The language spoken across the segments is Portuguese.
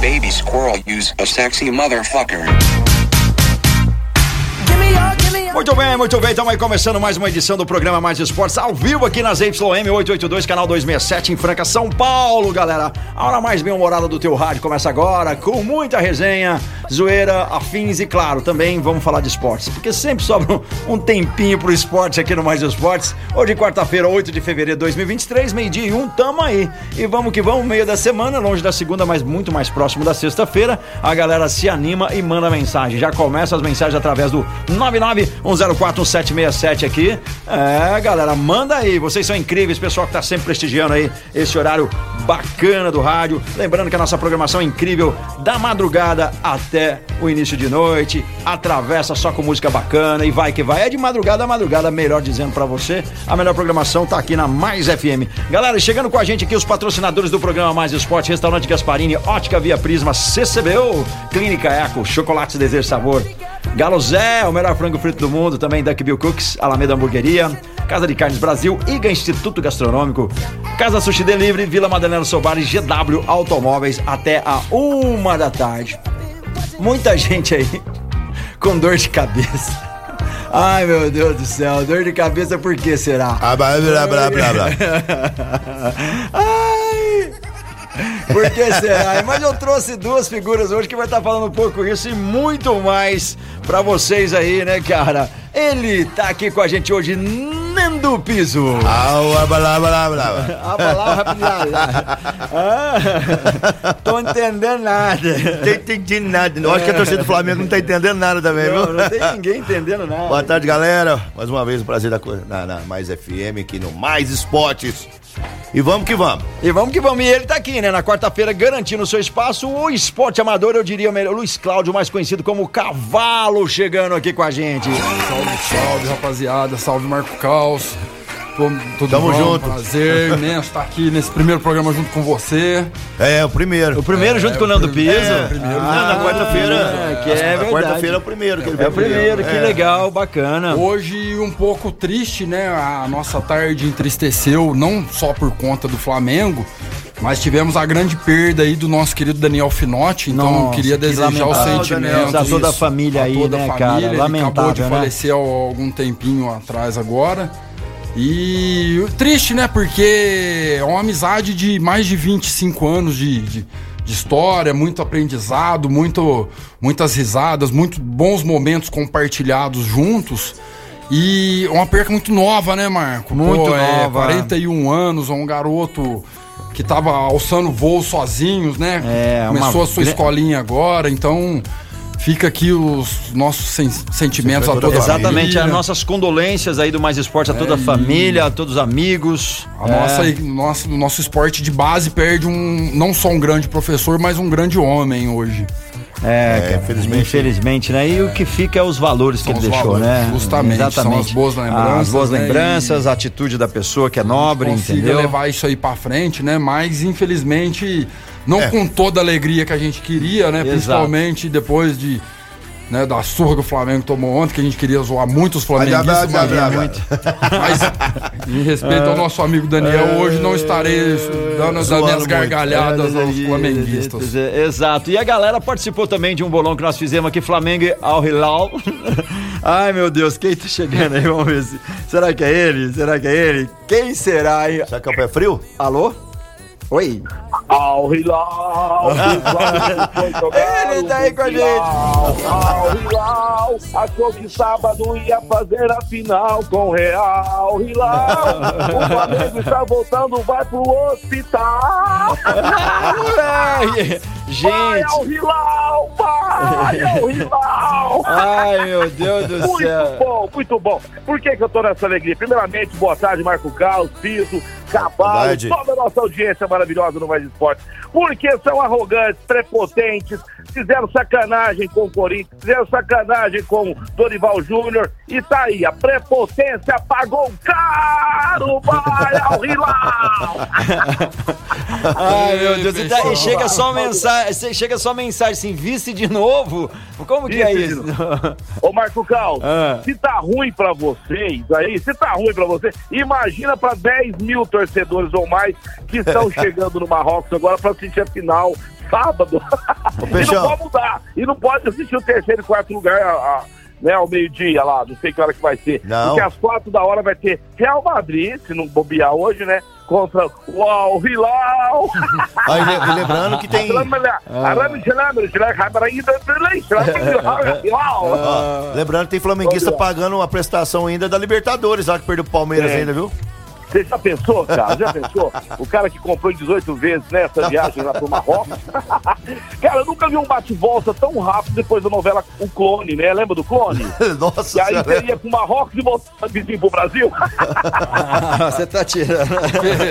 Baby squirrel use a sexy motherfucker. Muito bem, muito bem. Estamos aí começando mais uma edição do programa Mais Esportes ao vivo aqui nas YM 882, canal 267 em Franca, São Paulo, galera. A hora mais bem-humorada do teu rádio começa agora com muita resenha, zoeira, afins e, claro, também vamos falar de esportes, porque sempre sobra um tempinho pro esporte aqui no Mais Esportes. Hoje, quarta-feira, 8 de fevereiro de 2023, meio-dia e um, tamo aí. E vamos que vamos, meio da semana, longe da segunda, mas muito mais próximo da sexta-feira. A galera se anima e manda mensagem. Já começa as mensagens através do 991041767 aqui. É, galera, manda aí. Vocês são incríveis, pessoal que tá sempre prestigiando aí esse horário bacana do rádio. Lembrando que a nossa programação é incrível da madrugada até o início de noite. Atravessa só com música bacana e vai que vai. É de madrugada a madrugada, melhor dizendo pra você. A melhor programação tá aqui na Mais FM. Galera, chegando com a gente aqui os patrocinadores do programa Mais Esporte, Restaurante Gasparini, Ótica Via Prisma, CCBU, Clínica Eco, Chocolates Desejo Sabor. Galo Zé, o melhor frango frito do mundo, também Duck Bill Cooks, Alameda Hamburgueria, Casa de Carnes Brasil, IGA Instituto Gastronômico, Casa Sushi Delivery, Vila Madalena Sobar e GW Automóveis até a uma da tarde. Muita gente aí com dor de cabeça. Ai meu Deus do céu, dor de cabeça por que será? Ah, blá, blá, blá, blá, blá. Ai! Por que será? Mas eu trouxe duas figuras hoje que vai estar falando um pouco isso e muito mais pra vocês aí, né, cara? Ele tá aqui com a gente hoje, Nando Piso. Ah, blá, blá, blá. A palavra ah, Tô entendendo nada. Não tô entendendo nada. Eu acho que a torcida do Flamengo não tá entendendo nada também, Não, viu? não tem ninguém entendendo nada. Boa tarde, galera. Mais uma vez, um prazer da na, na Mais FM, aqui no Mais Esportes. E vamos que vamos. E vamos que vamos. E ele tá aqui, né? Na quarta-feira, garantindo o seu espaço. O esporte amador, eu diria o melhor. Luiz Cláudio, mais conhecido como Cavalo, chegando aqui com a gente. Salve, salve, rapaziada. Salve, Marco Caos. Tô- Tudo Tamo bom? junto. Prazer imenso estar aqui nesse primeiro programa junto com você. É, o primeiro. O primeiro junto com o Nando Piso. É, primeiro. Ah, na quarta-feira. é, que é Na quarta-feira é o primeiro. Que ele É o primeiro, que É. legal, bacana. Hoje um pouco triste, né? A nossa tarde entristeceu, não só por conta do Flamengo, mas tivemos a grande perda aí do nosso querido Daniel Finotti. Então Nossa, eu queria que desejar os lamentável. sentimentos. A toda a família a aí, toda a né, cara? família. Ele acabou de Lamentável, né? falecer há algum tempinho atrás agora. E triste, né? Porque é uma amizade de mais de 25 anos de, de, de história, muito aprendizado, muito, muitas risadas, muito bons momentos compartilhados juntos. E uma perca muito nova, né, Marco? Muito é, nova. 41 anos, um garoto que tava alçando voo sozinhos, né? É, uma Começou a sua escolinha agora, então fica aqui os nossos sen- sentimentos a toda a Exatamente, família. as nossas condolências aí do Mais Esporte a toda a É, e- família, a todos os amigos. A É. nossa, nosso, o nosso esporte de base perde um não só um grande professor, mas um grande homem hoje. É, É, cara, infelizmente. infelizmente, né? E o que fica é os valores que ele deixou, valores, né? justamente, são as boas lembranças, As boas né? lembranças, a atitude da pessoa que é nobre, Consiga entendeu? levar isso aí pra frente, né? Mas infelizmente não É. com toda a alegria que a gente queria, né? Exato. Principalmente depois de né, da surra que o Flamengo tomou ontem, que a gente queria zoar muito os Blá, blá, flamenguistas, mas, mas em respeito ao nosso amigo Daniel, hoje não estarei dando as minhas gargalhadas É, aos flamenguistas. Exato. E a galera participou também de um bolão que nós fizemos aqui, Flamengo e Al Hilal. Ai, meu Deus, quem tá chegando aí? Vamos ver se... Será que é ele? Será que é ele? Quem será aí? Será que é o pé frio? Alô? Oi? Al Hilal, Ele tá aí com a gente. Al Hilal, achou que sábado ia fazer a final com Real Hilal. O Flamengo está voltando, vai pro hospital. Moleque! Vai ao Gente! Hilal, vai ao Hilal. Ai, meu Deus do Muito céu! bom, muito bom. Por que, que eu tô nessa alegria? Primeiramente, boa tarde, Marco Carlos, Piso, cavalo, Verdade. toda a nossa audiência maravilhosa no Mais Esporte. Porque são arrogantes, prepotentes, fizeram sacanagem com o Corinthians, fizeram sacanagem com o Dorival Júnior. E tá aí, a prepotência pagou caro, vai ao Hilal! Ai, meu Deus. E, tá- e chega só mensagem, chega só mensagem assim, vice de novo? Como que é Vice de isso? Ô, Marco Cal, Ah. se tá ruim pra vocês aí, se tá ruim pra você, imagina pra 10 mil torcedores ou mais que estão chegando no Marrocos agora pra assistir a final sábado. e não pode mudar. E não pode assistir o terceiro e quarto lugar a- a- né, ao meio-dia lá, não sei que hora que vai ser. Não. Porque às quatro da hora vai ter Real Madrid, se não bobear hoje, né? Contra o Al Hilal. Le- lembrando que tem. Ó, lembrando que tem flamenguista pagando a prestação ainda da Libertadores, lá que perdeu o Palmeiras É. ainda, viu? Você já pensou, cara? Já pensou? O cara que comprou em 18 vezes nessa viagem lá pro Marrocos. cara, eu nunca vi um bate-volta tão rápido depois da novela O Clone, né? Lembra do Clone? Nossa E aí você ia pro Marrocos e voltava vizinho pro Brasil. Você tá tirando.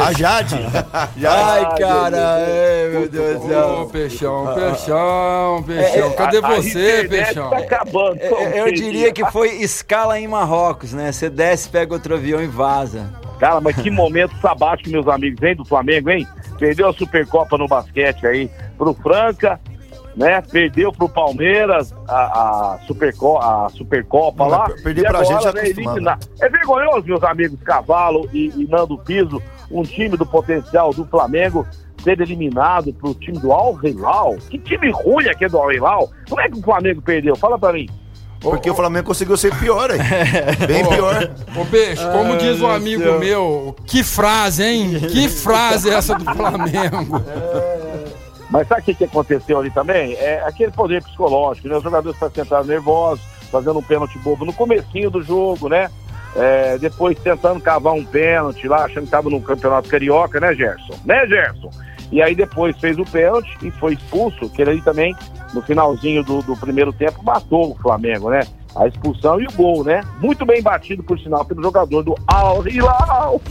A Jade. Ai, cara. Ai, meu Deus do Ô, céu. Peixão, Peixão, Peixão. Cadê A- a você, internet Peixão? Tá acabando. Eu, eu diria que foi escala em Marrocos, né? Você desce, pega outro avião e vaza. Cara, mas que momento sabático, meus amigos, hein, do Flamengo, hein? Perdeu a Supercopa no basquete aí pro Franca, né? Perdeu pro Palmeiras a, a, Superco a Supercopa Não, lá. E pra agora, gente né, eliminar. É vergonhoso, meus amigos Cavalo e, e Nando Piso, um time do potencial do Flamengo ser eliminado pro time do Al Hilal. Que time ruim aqui do Al Hilal. Como é que o Flamengo perdeu? Fala pra mim. Porque o Flamengo conseguiu ser pior, aí. Bem Ô, pior. Ô, Peixe, como Ai, diz um amigo Deus. meu, que frase, hein? Que frase é essa do Flamengo? Mas sabe o que, aconteceu ali também? É aquele poder psicológico, né? Os jogadores estão sentados nervosos, fazendo um pênalti bobo no comecinho do jogo, né? É, depois tentando cavar um pênalti lá, achando que estava no campeonato carioca, né, Gerson? Né, Gerson? E aí depois fez o pênalti e foi expulso, que ele aí também, no finalzinho do, do primeiro tempo, matou o Flamengo, né? A expulsão e o gol, né? Muito bem batido, por sinal, pelo jogador do Al Hilal.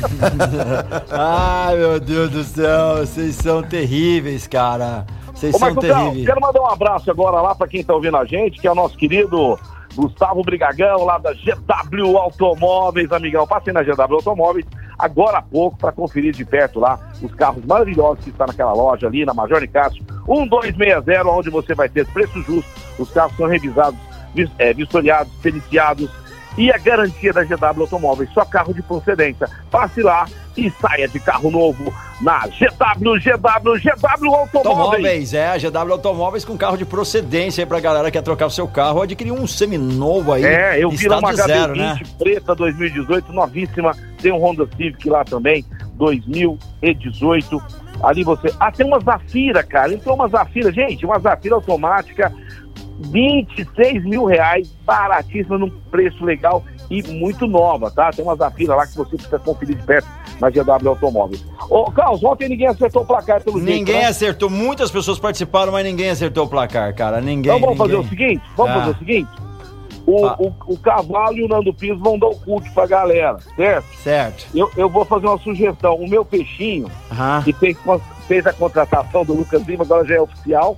Ai, meu Deus do céu. Vocês são terríveis, cara. Vocês Ô, são Marco Cal, terríveis. quero mandar um abraço agora lá para quem tá ouvindo a gente, que é o nosso querido Gustavo Brigagão, lá da GW Automóveis, amigão. Passei na GW Automóveis agora há pouco para conferir de perto lá os carros maravilhosos que estão naquela loja ali, na Major Nicásio 1260, onde você vai ter preço justo. Os carros são revisados, vis- é, vistoriados, periciados e a garantia da GW Automóveis, só carro de procedência. Passe lá e saia de carro novo na GW, GW, GW Automóveis. Automóveis, é, a GW Automóveis com carro de procedência aí pra galera que quer trocar o seu carro adquirir um seminovo aí. É, eu vi uma estado zero, HB20 né? preta 2018, novíssima. Tem um Honda Civic lá também, 2018. Ali você. Ah, tem uma Zafira, cara. Entrou uma Zafira, gente, uma Zafira automática, 26 mil reais, baratíssima, num preço legal e muito nova, tá? Tem uma Zafira lá que você precisa conferir de perto na GW Automóveis. Ô, Carlos, ontem ninguém acertou o placar pelo jeito, Ninguém né? acertou, muitas pessoas participaram, mas ninguém acertou o placar, cara. Ninguém. Então vamos fazer ninguém. o seguinte, vamos Ah. fazer o seguinte. O, Ah. o, o Cavalo e o Nando Pires vão dar o cookie pra galera, certo? Certo. Eu, eu vou fazer uma sugestão. O meu peixinho, Aham. que fez, fez a contratação do Lucas Lima, agora já é oficial.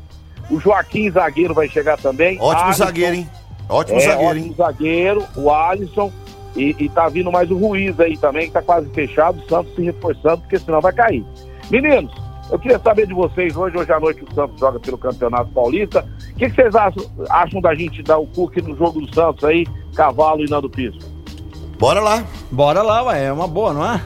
O Joaquim Zagueiro vai chegar também. Ótimo Alisson, zagueiro, hein? Ótimo é, zagueiro, ótimo hein? zagueiro, o Alisson. E, e tá vindo mais o Ruiz aí também, que tá quase fechado. O Santos se reforçando, porque senão vai cair. Meninos, eu queria saber de vocês. Hoje, hoje à noite, o Santos joga pelo Campeonato Paulista. O que, que vocês acham, acham da gente dar o cookie no jogo do Santos aí, Cavalo e Nando Piso? Bora lá. Bora lá, ué. É uma boa, não é?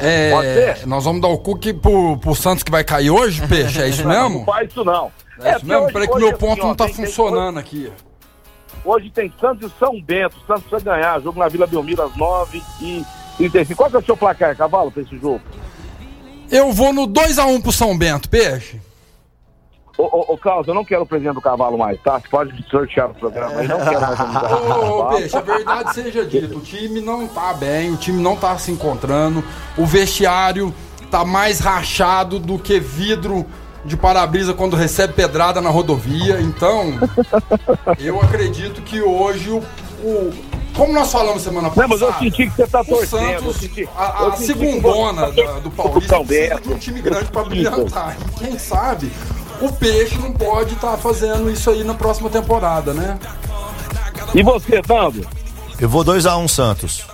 É, Pode ser? nós vamos dar o cookie pro, pro Santos que vai cair hoje, Peixe? É isso Não, mesmo? não faz isso não. É isso porque mesmo? Peraí que hoje, meu assim, ponto ó, não tá tem- tem- funcionando aqui. Hoje tem Santos e São Bento. O Santos precisa ganhar. Jogo na Vila Belmiro às 9 e 35 Qual que é o seu placar, Cavalo, pra esse jogo? Eu vou no 2x1 pro São Bento, Peixe. Ô, ô, ô Carlos, eu não quero o presidente do Cavalo mais, tá? Você pode sortear o programa aí. Não quero mais Ô. Peixe, a verdade seja dita, o time não tá bem, o time não tá se encontrando, o vestiário tá mais rachado do que vidro de para-brisa quando recebe pedrada na rodovia, então eu acredito que hoje o, o- como nós falamos semana Não, passada. mas eu senti que você tá o torcendo. Santos, senti- a, a segundona tá da- do Paulista precisa de um time grande pra Isso. brilhantar. E quem sabe o Peixe não pode estar fazendo isso aí na próxima temporada, né? E você, Nando? Eu vou 2x1 Santos.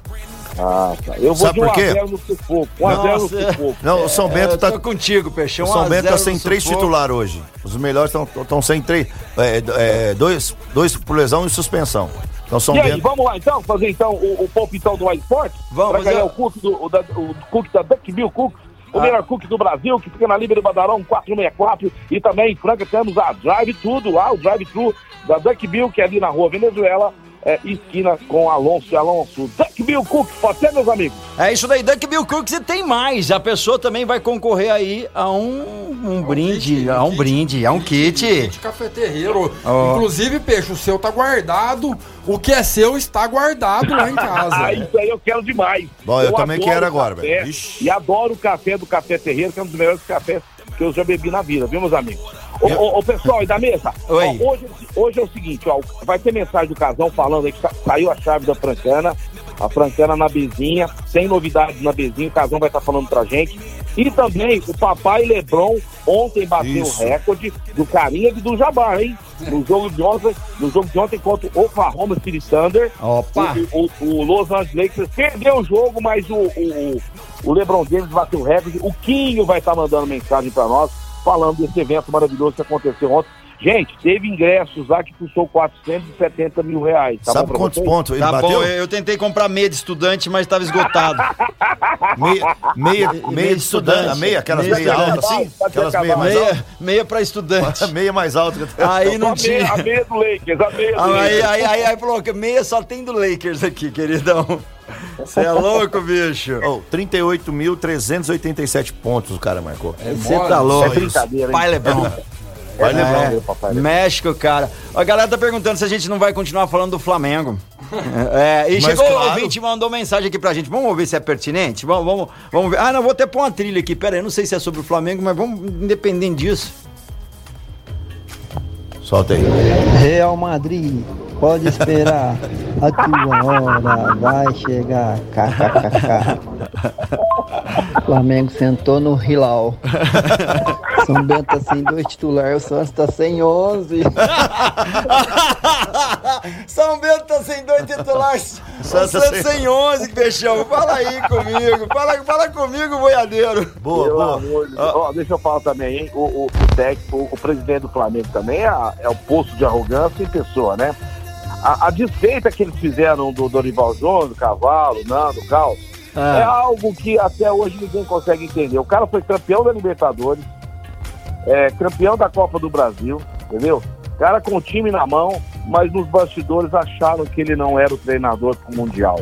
Ah, tá. Eu vou Sabe por quê? 1x0 no sufoco. 1x0 no Nossa, sufoco. Não, o São Bento eu tá. tô contigo, Peixão. O São 1 a Bento 0 tá sem no três titulares hoje. Os melhores estão sem três. É, é, dois, dois por lesão e suspensão. Então São E aí, Bento. vamos lá então, fazer então o, o palpitão do iSport? Vamos Pra ganhar o cookie, do, o, da, o cookie da Duckbill Cookies, o Ah. melhor cookie do Brasil, que fica na Líbero Badarão 464. E também em Franca temos a Drive Tudo lá, o Drive Thru da Duckbill, que é ali na rua Venezuela, é, esquina com Alonso e Alonso. Duckbill Cookies, pode ser, meus amigos? É isso daí, Duck Bill Cooks e tem mais. A pessoa também vai concorrer aí a um, um brinde, kit, a um kit. brinde, a um kit. De cafeterreiro. Ó. Inclusive, Peixe, o seu tá guardado. O que é seu está guardado lá em casa. Ah, isso aí eu quero demais. Bom, eu também adoro quero agora, velho. E adoro o café do Café Terreiro, que é um dos melhores cafés que eu já bebi na vida, viu, meus amigos? Ô, ô, ô, pessoal, e da mesa? Ó, hoje, hoje é o seguinte, ó, vai ter mensagem do casal falando aí que sa- saiu a chave da Francana, a Francana na Bezinha, tem novidades na Bezinha, o casal vai estar falando pra gente. E também o papai Lebron ontem bateu Isso. o recorde do Carinha e do Jabá, hein? No jogo de ontem, no jogo de ontem contra o Oklahoma City Thunder. Opa! O, o- o Los Angeles Lakers perdeu o jogo, mas o, o, o LeBron James bateu o recorde. O Quinho vai estar mandando mensagem para nós, falando desse evento maravilhoso que aconteceu ontem. Gente, teve ingressos lá que custou 470 mil reais. Tá Sabe quantos vocês? pontos ele Tá bateu? bom, eu eu tentei comprar meia de estudante, mas estava esgotado. Meia, meia, Meia meia de estudante. A meia, aquelas Meia meia altas assim? Pode Aquelas meia mais altas. meia, meia pra estudante. Meia mais alta. que- Aí não A meia, tinha. a meia do Lakers, a meia do Aí, Lakers. aí, aí, aí falou que meia só tem do Lakers aqui, queridão. Você é louco, bicho. Oh, 38.387 pontos o cara marcou. Você mole. tá louco. É brincadeira, hein? Pai Lebron. Vai É, lembrar. meu papai. México, cara. A galera tá perguntando se a gente não vai continuar falando do Flamengo. É, e Mas chegou o claro. ouvinte mandou mensagem aqui pra gente. Vamos ver se é pertinente? Vamos, vamos, vamos ver. Ah, não, vou até pôr uma trilha aqui. Pera aí, eu não sei se é sobre o Flamengo, mas vamos, independente disso. Solta aí. Real Madrid, pode esperar. A tua hora vai chegar. KKKK. Flamengo sentou no Hilal. São Bento tá sem dois titulares, o Santos tá sem 11. São Bento tá sem dois titulares. O Santos Santos sem- sem 11, Peixão. Fala aí comigo. Fala, fala comigo, boiadeiro. Boa, Pelo boa. amor Deus. Ó, deixa eu falar também, hein? O, o, o técnico, o, presidente do Flamengo também é, é o poço de arrogância em pessoa, né? A, a desfeita que eles fizeram do Dorival Jones, do Cavalo, Nando, Cal, Ah. é algo que até hoje ninguém consegue entender. O cara foi campeão da Libertadores, é, campeão da Copa do Brasil, entendeu? Cara com o time na mão, mas nos bastidores acharam que ele não era o treinador pro Mundial.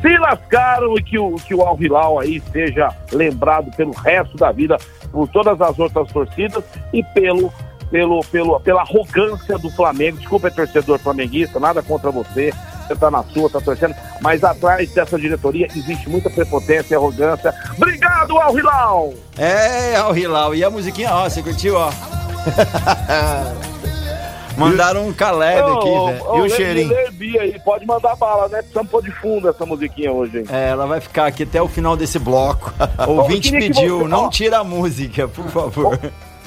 Se lascaram e que o, que o Al aí seja lembrado pelo resto da vida, por todas as outras torcidas e pelo, pelo, pelo, pela arrogância do Flamengo. Desculpa, é torcedor flamenguista, nada contra você. Você tá na sua, tá torcendo, mas atrás dessa diretoria existe muita prepotência e arrogância. Obrigado, Al Hilal! É, Al Hilal. E a musiquinha, ó, você curtiu, ó. Mandaram um Caleb aqui, Ô, velho. ô, E o cheirinho? Aí, pode mandar bala, né? Precisamos pôr de fundo essa musiquinha hoje, hein? É, ela vai ficar aqui até o final desse bloco. O ouvinte pediu, você- não tira a música, por favor.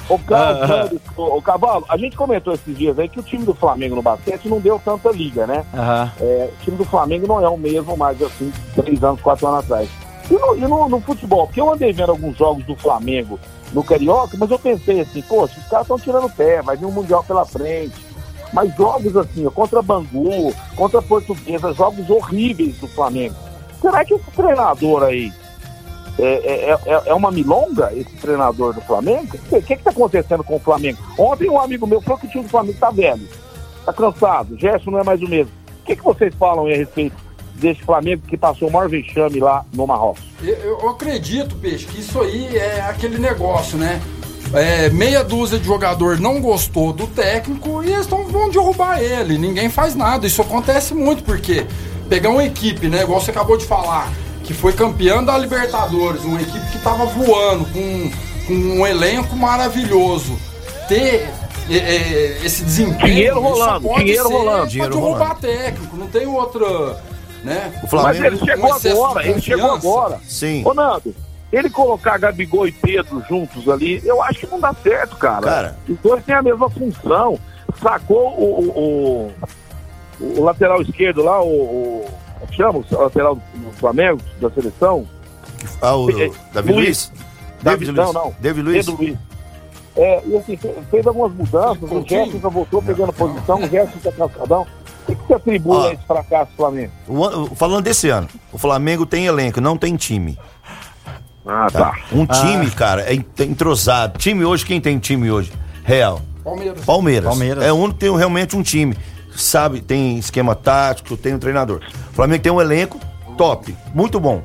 Ô, Carlos, Sanders, ô, ô, Cavalo, a gente comentou esses dias aí que o time do Flamengo no basquete não deu tanta liga, né? Aham. É, o time do Flamengo não é o mesmo mais assim, três anos, quatro anos atrás. E no, e no- no futebol, porque eu andei vendo alguns jogos do Flamengo no Carioca, mas eu pensei assim, poxa, os caras estão tirando o pé, vai vir um Mundial pela frente. Mas jogos assim, contra Bangu, contra Portuguesa, jogos horríveis do Flamengo. Será que esse treinador aí é, é, é- é uma milonga, esse treinador do Flamengo? O que está acontecendo com o Flamengo? Ontem um amigo meu falou que o time do Flamengo tá velho, tá cansado, o Gerson não é mais o mesmo. O que, que vocês falam a respeito desse Flamengo que passou o maior vexame lá no Marrocos? Eu, eu acredito, Peixe, que isso aí é aquele negócio, né? É, meia dúzia de jogador não gostou do técnico e eles tão, vão derrubar ele. Ninguém faz nada. Isso acontece muito, porque pegar uma equipe, né? Igual você acabou de falar, que foi campeã da Libertadores, uma equipe que tava voando, com, com um elenco maravilhoso, ter é, é, esse desempenho. Dinheiro rolando, dinheiro ser rolando, dinheiro derrubar rolando. técnico. Não tem outra. né? O Mas Flamengo. ele chegou um agora, ele chegou agora. Sim. Ô, Nando, ele colocar Gabigol e Pedro juntos ali, eu acho que não dá certo, cara. Cara. Os dois têm a mesma função. Sacou o, o, o- o lateral esquerdo lá, o. chama o lateral do Flamengo, da seleção? Ah, o Eh, Davi Luiz. Luiz? David, David Luiz. não, não. David Luiz. Pedro Luiz. É, e assim, fe- fez algumas mudanças, o? Gerson já voltou pegando posição, o Gerson tá cansadão. O que, que você atribui Ó. a esse fracasso do Flamengo? O an- Falando desse ano, o Flamengo tem elenco, não tem time. Ah, Tá? Um time, cara, é en- entrosado. Time hoje, quem tem time hoje? Real. Palmeiras. Palmeiras. Palmeiras. É o único que tem realmente um time. Sabe, tem esquema tático, tem um treinador. O Flamengo tem um elenco top, muito bom.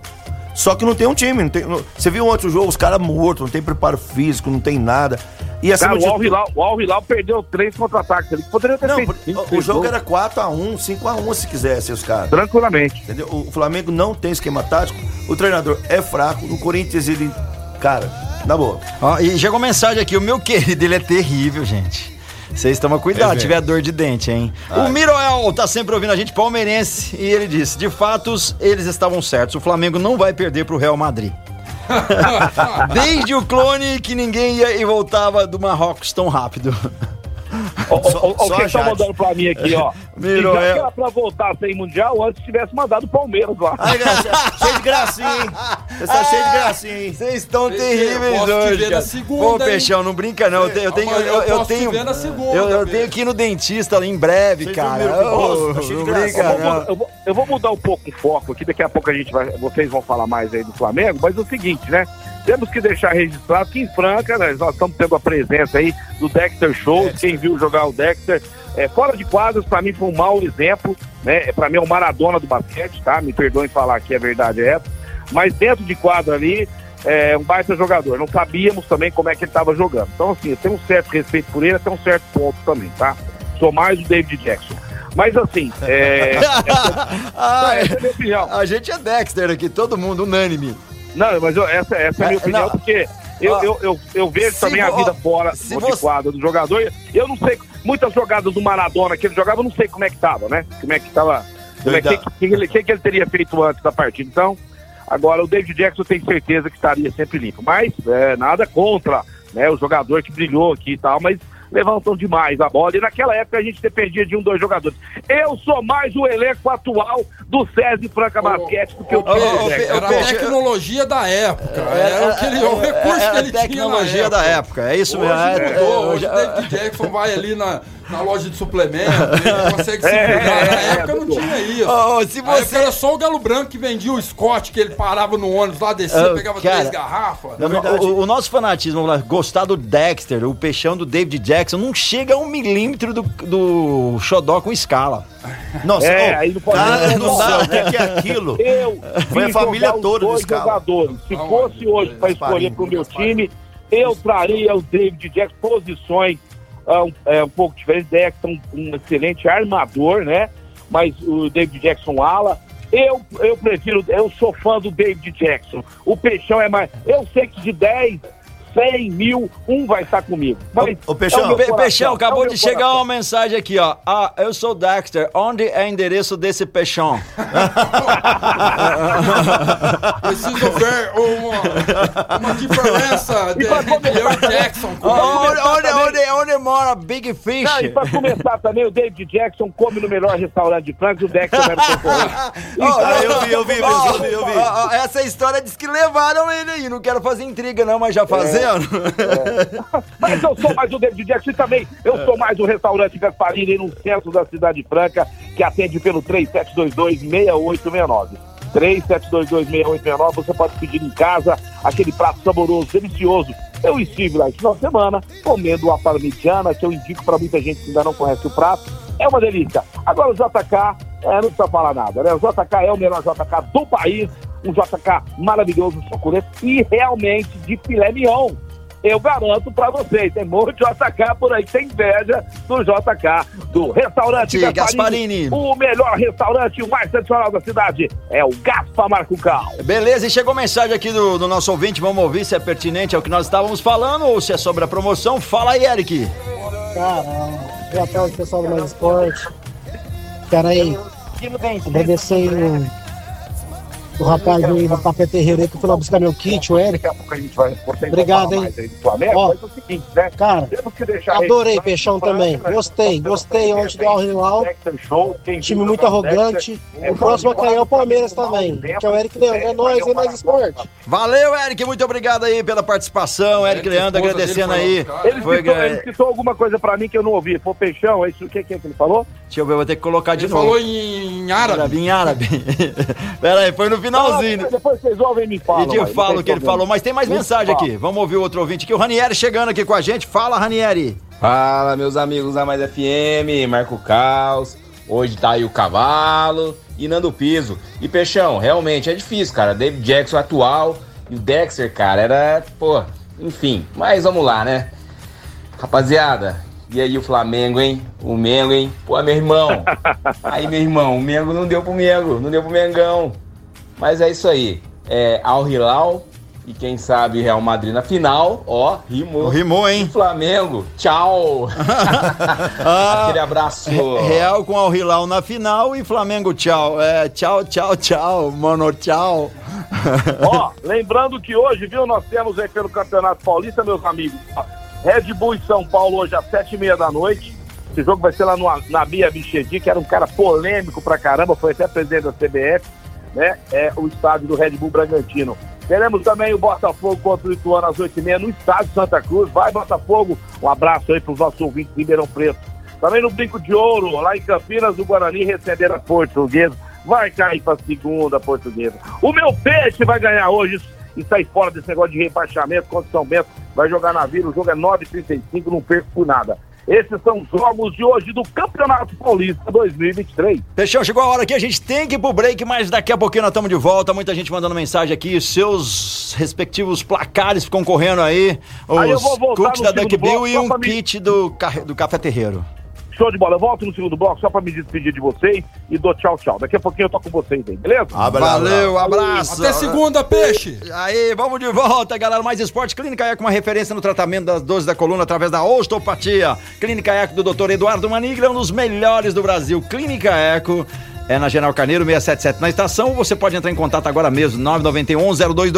Só que não tem um time. Não tem, não- você viu ontem o jogo, os caras mortos, não tem preparo físico, não tem nada. E acima Cara, o Al Hilal, o Al Hilal perdeu três contra-ataques ali. Poderia ter Não, feito o seis jogo era 4x1, 5x1 se quisesse os caras. Tranquilamente. Entendeu? O Flamengo não tem esquema tático, o treinador é fraco, o Corinthians ele. Cara, na boa. Ó, e chegou mensagem aqui, o meu querido, ele é terrível, gente. Vocês tomam cuidado, velho. tiver dor de dente, hein? O Miroel tá sempre ouvindo a gente, palmeirense, e ele disse: de fatos, eles estavam certos. O Flamengo não vai perder pro Real Madrid. Desde o clone que ninguém ia e voltava do Marrocos tão rápido. O que estão mandando pra mim aqui, ó. Mirou, Se já é. que era pra voltar sem Mundial, antes tivesse mandado o Palmeiras lá. Ai, graça, cheio de gracinha, hein? Você tá cheio de gracinha, hein? Vocês estão terríveis posso te hoje. ver na cara. segunda, Pô, hein? Peixão, não brinca não. Eu tenho, eu tenho, eu, eu eu posso te tenho, ver na segunda, eu, eu Pedro. tenho que ir no dentista em breve, cara. tá não brinca Eu vou, não. eu vou- eu vou mudar um pouco o foco aqui, daqui a pouco a gente vai, vocês vão falar mais aí do Flamengo, mas é o seguinte, né? Temos que deixar registrado que em Franca, nós estamos tendo a presença aí do Dexter Show, quem viu jogar o Dexter. É, fora de quadros, pra mim foi um mau exemplo, né? Pra mim é o Maradona do basquete, tá? Me perdoem falar que a verdade é essa. Mas dentro de quadro ali, é um baita jogador. Não sabíamos também como é que ele estava jogando. Então, assim, eu tenho um certo respeito por ele até um certo ponto também, tá? Sou mais o David Jackson. Mas assim, é. Ah, essa é a minha opinião. a gente é Dexter aqui, todo mundo unânime. Não, mas eu- essa, essa é a minha É, opinião, não. porque eu, eu, eu, eu vejo se também a vida fora se de você- quadra do jogador. Eu não sei, muitas jogadas do Maradona que ele jogava, eu não sei como é que tava, né? Como é que tava. Como é que, que, que ele, que, que ele teria feito antes da partida. Então, agora o David Jackson tem certeza que estaria sempre limpo. Mas é, nada contra né, o jogador que brilhou aqui e tal, mas levantam demais a bola. E naquela época a gente dependia de um, dois jogadores. Eu sou mais o elenco atual do César Franca Basquete do que o. Era a tecnologia da época. Era o, que ele, o recurso é, que a ele tecnologia tinha na da época, é isso mesmo. Hoje É, é, o David Jackson vai ali na, na loja de suplemento, ele consegue se É, cuidar. Na é, época não tinha isso. Ô, se você- era só o Galo Branco que vendia o Scott, que ele parava no ônibus lá, descia, Ô, pegava cara, três garrafas. Na verdade- o, o nosso fanatismo, gostar do Dexter, o peixão do David Jackson, não chega a um milímetro do, do xodó com escala. Nossa, É, ô, aí não pode- cara não céu, o que que é aquilo? Eu Foi a família toda dois jogadores. Se Não, fosse hoje para escolher para o meu time, eu traria o David Jackson posições ah, um, é, um pouco diferentes. Jackson, um excelente armador, né? Mas o David Jackson ala. Eu, eu prefiro, eu sou fã do David Jackson. O Peixão é mais. Eu sei que de 10, 100 mil, um vai estar comigo. Mas Ô, ô, Peixão, é coração, Peixão, é o acabou meu de chegar coração. uma mensagem aqui, ó. Ah, eu sou o Dexter. Onde é o endereço desse Peixão? Preciso ver uma, uma diferença de, e Jackson. onde, onde, onde, onde mora Big Fish? Não, e pra começar também, o David Jackson come no melhor restaurante de Franca, o Dexter vai no concorrente. Ah, eu vi, eu vi, eu vi, eu vi. ó, ó, essa história diz que levaram ele aí. Não quero fazer intriga, não, mas já fazendo. Mas eu sou mais o David Jackson também eu sou mais o restaurante Gasparini no centro da cidade de Franca, que atende pelo 3722-6869. 3722-6869, você pode pedir em casa aquele prato saboroso, delicioso. Eu estive lá esse final de semana comendo uma parmigiana, que eu indico para muita gente que ainda não conhece o prato. É uma delícia. Agora o JK, é, não precisa falar nada, né? O JK é o melhor JK do país, um JK maravilhoso, suculento e realmente de filé mignon eu garanto pra vocês, tem muito JK por aí tem inveja do JK, do restaurante Sim, Gasparini. O melhor restaurante, o mais tradicional da cidade, é o Gaspa Marco Cal. Beleza, e chegou mensagem aqui do, do nosso ouvinte. Vamos ouvir se é pertinente ao que nós estávamos falando ou se é sobre a promoção. Fala aí, Eric. Caramba, boa tarde pessoal do Mais Esporte. Cara aí, Agradecer o, o rapaz aí do Café Terreiro aí que foi lá buscar meu kit, o Eric. Daqui a pouco a gente vai Obrigado, hein? mais aí do Flamengo, Ó, mas é o seguinte, né? Cara, adorei registrado Peixão também. Flamengo, Gostei, gostei ontem do Al Hilal. Dexter Show, quem Time muito arrogante. Dexter, O próximo a cair é o Palmeiras também. Que é o Eric Leandro. É nóis, é mais esporte. Valeu, Eric, muito obrigado aí pela participação. Eric Leandro agradecendo aí. Ele, Foi, citou, ele alguma coisa pra mim que eu não ouvi. Foi Peixão, é isso? O que, que é que ele falou? Deixa eu ver, eu vou ter que colocar de Ele novo. falou em, árabe. Em árabe. Pera aí, foi no finalzinho. Depois vocês ouvem e me falam. E não falo o que ele falou, mas tem mais mensagem fala. aqui. Vamos ouvir o outro ouvinte aqui. O Ranieri chegando aqui com a gente. Fala, Ranieri. Fala, meus amigos da Mais FM, Marco Caos. Hoje tá aí o Cavalo e Nando Piso. E Peixão, realmente é difícil, cara. David Jackson atual e o Dexter, cara, era, pô, enfim. Mas vamos lá, né? Rapaziada, e aí o Flamengo, hein? O Mengo, hein? Pô, meu irmão. Aí, meu irmão, o Mengo não deu pro Mengo, não deu pro Mengão. Mas é isso aí. É Al Hilal e quem sabe Real Madrid na final, ó, rimou. Rimou, hein? Flamengo, tchau. Ah, Aquele abraço. Re- Real com Al Hilal na final e Flamengo tchau. É, tchau, tchau, tchau, mano, tchau. Ó, lembrando que hoje, viu, nós temos aí pelo Campeonato Paulista, meus amigos, Red Bull e São Paulo hoje às sete e meia da noite. Esse jogo vai ser lá no, na Bia Bichedi, que era um cara polêmico pra caramba, foi até presidente da CBF, né? É o estádio do Red Bull Bragantino. Teremos também o Botafogo contra o Ituano às oito e meia no estádio Santa Cruz. Vai, Botafogo! Um abraço aí pros nossos ouvintes de Ribeirão Preto. Também no Brinco de Ouro, lá em Campinas, o Guarani receber a Portuguesa. Vai cair pra segunda Portuguesa. O meu peixe vai ganhar hoje e sair fora desse negócio de rebaixamento contra o São Bento. Vai jogar na Vila, o jogo é 9h35, não perco por nada. Esses são os jogos de hoje do Campeonato Paulista 2023. Fechou, chegou a hora aqui, a gente tem que ir pro break, mas daqui a pouquinho nós estamos de volta. Muita gente mandando mensagem aqui, seus respectivos placares ficam correndo aí. Os Aí cookies da Duck Bill e um me- kit do, do Café Terreiro. Show de bola. Eu volto no segundo bloco só pra me despedir de vocês e dou tchau, tchau. Daqui a pouquinho eu tô com vocês aí, beleza? Valeu, abraço. Até segunda, peixe. Aí, vamos de volta, galera. Mais esporte. Clínica Eco, uma referência no tratamento das dores da coluna através da osteopatia. Clínica Eco do Dr. Eduardo Manigra, um dos melhores do Brasil. Clínica Eco. É na General Carneiro 677 na estação. Você pode entrar em contato agora mesmo, 991 022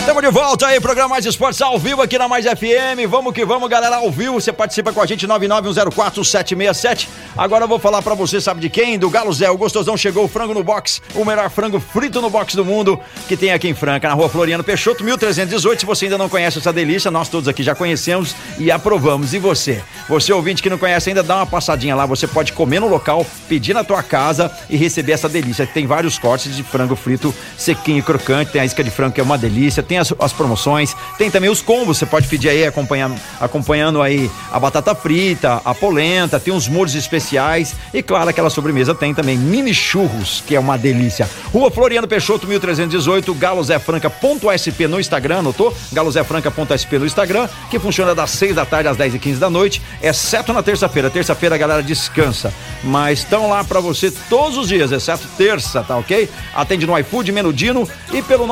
Estamos de volta aí, programa Mais Esportes ao vivo aqui na Mais FM. Vamos que vamos, galera, ao vivo. Você participa com a gente, 99104-767. Agora eu vou falar pra você, sabe de quem? Do Galo Zé. O gostosão chegou, o frango no box, o melhor frango frito no box do mundo, que tem aqui em Franca, na rua Floriano Peixoto, 1318. Se você ainda não conhece essa delícia, nós todos aqui já conhecemos e aprovamos. E você? Você ouvinte que não conhece ainda, dá uma passadinha lá. Você pode comer no local, pedir na tua casa e receber essa delícia. Tem vários cortes de frango frito sequinho e crocante. Tem a isca de frango que é uma delícia. Tem as, as promoções. Tem também os combos. Você pode pedir aí acompanhando, acompanhando aí a batata frita, a polenta. Tem uns molhos especiais. E claro, aquela sobremesa tem também mini churros, que é uma delícia. Rua Floriano Peixoto, 1318, galozefranca.sp no Instagram, anotou? galozefranca.sp no Instagram, que funciona das 6 da tarde às 10 e 15 da noite, exceto na terça-feira. Terça-feira a galera descansa, mas estão lá pra você todos os dias, exceto terça, tá ok? Atende no iFood, Menudino e pelo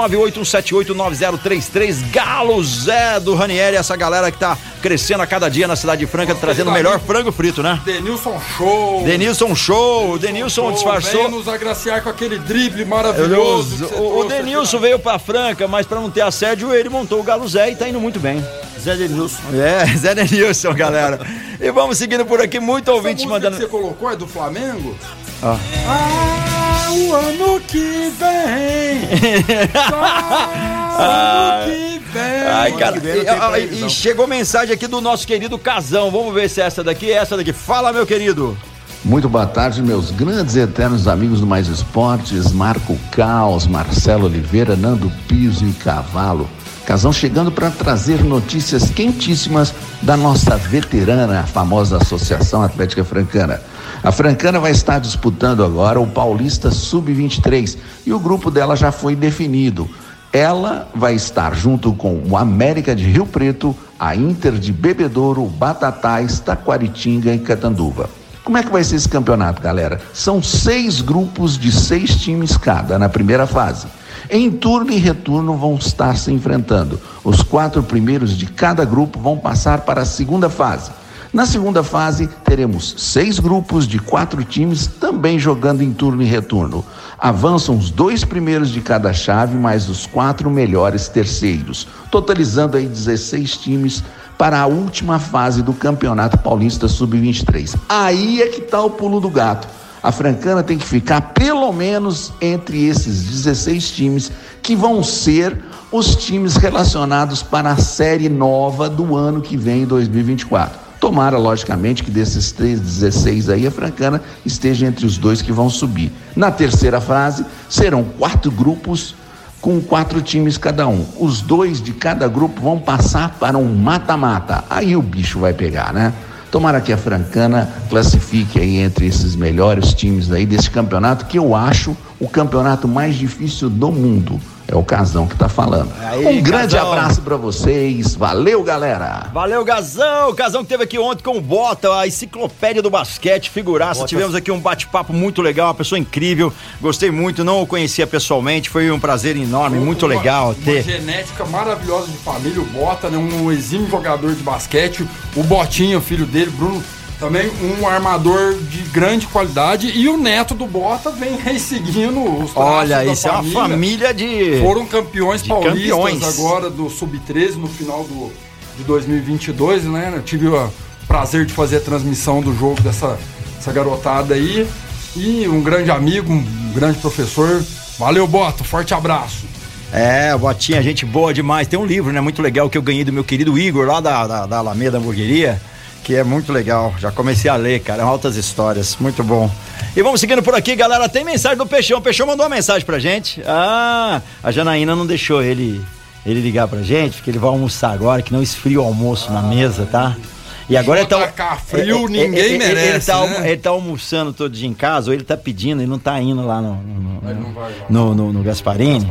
981789033, Galo Zé do Ranieri, essa galera que tá crescendo a cada dia na cidade de Franca, trazendo o melhor frango frito, né? Denilson Show. Denilson Show, Denilson Show, disfarçou. Veio nos agraciar com aquele drible maravilhoso. O, o Denilson veio pra Franca, mas pra não ter assédio, ele montou o Galo Zé e tá indo muito bem. Zé Denilson. É, Zé Denilson, galera. E vamos seguindo por aqui, muito Essa ouvinte mandando. que você colocou é do Flamengo? Ó. Ah, o ano que vem. Só ano que vem. Ai, cara, que vem não e, ah, previsão. e chegou mensagem aqui do nosso querido Casão. Vamos ver se é essa daqui é essa daqui. Fala, meu querido. Muito boa tarde, meus grandes e eternos amigos do Mais Esportes, Marco Caos, Marcelo Oliveira, Nando Piso e Cavalo. Casão chegando para trazer notícias quentíssimas da nossa veterana, a famosa Associação Atlética Francana. A Francana vai estar disputando agora o Paulista Sub-23 e o grupo dela já foi definido. Ela vai estar junto com o América de Rio Preto, a Inter de Bebedouro, Batatais, Taquaritinga e Catanduva. Como é que vai ser esse campeonato, galera? São seis grupos de seis times cada na primeira fase. Em turno e retorno vão estar se enfrentando. Os quatro primeiros de cada grupo vão passar para a segunda fase. Na segunda fase, teremos seis grupos de quatro times também jogando em turno e retorno. Avançam os dois primeiros de cada chave, mais os quatro melhores terceiros, totalizando aí 16 times para a última fase do Campeonato Paulista Sub-23. Aí é que está o pulo do gato. A Francana tem que ficar pelo menos entre esses 16 times que vão ser os times relacionados para a série nova do ano que vem, 2024. Tomara, logicamente, que desses três, 16 aí, a Francana esteja entre os dois que vão subir. Na terceira fase, serão quatro grupos com quatro times cada um. Os dois de cada grupo vão passar para um mata-mata. Aí o bicho vai pegar, né? Tomara que a Francana classifique aí entre esses melhores times aí desse campeonato, que eu acho o campeonato mais difícil do mundo. É o Casão que tá falando. Aí, um grande Casão. abraço para vocês. Valeu, galera. Valeu, Gazão! O Casão que teve aqui ontem com o Bota, a enciclopédia do basquete, figuraça. Bota. Tivemos aqui um bate-papo muito legal, uma pessoa incrível. Gostei muito, não o conhecia pessoalmente, foi um prazer enorme, muito Uma- legal Uma ter. genética maravilhosa de família, o Bota, né? Um exímio jogador de basquete. O Botinha, o filho dele, Bruno, também um armador de grande qualidade. E o neto do Bota vem aí seguindo os Olha, isso é uma família de. Foram campeões de paulistas campeões. agora do Sub-13 no final do, de 2022, né? Eu tive o prazer de fazer a transmissão do jogo dessa essa garotada aí. E um grande amigo, um grande professor. Valeu, Bota, forte abraço. É, Botinha, gente boa demais. Tem um livro, né, muito legal que eu ganhei do meu querido Igor, lá da, da, da Alameda Hamburgueria, é muito legal. Já comecei a ler, cara, altas histórias, muito bom. E vamos seguindo por aqui, galera. Tem mensagem do Peixão. O Peixão mandou uma mensagem pra gente. Ah, a Janaína não deixou ele, ele ligar pra gente, porque ele vai almoçar agora, que não esfria o almoço na mesa, tá? E agora ele tá. Frio, É, é, ninguém é, é, Ele merece, tá, né? ele tá almoçando todo dia em casa, ou ele tá pedindo, ele não tá indo lá no, no, Ele lá. no, no, no Gasparini,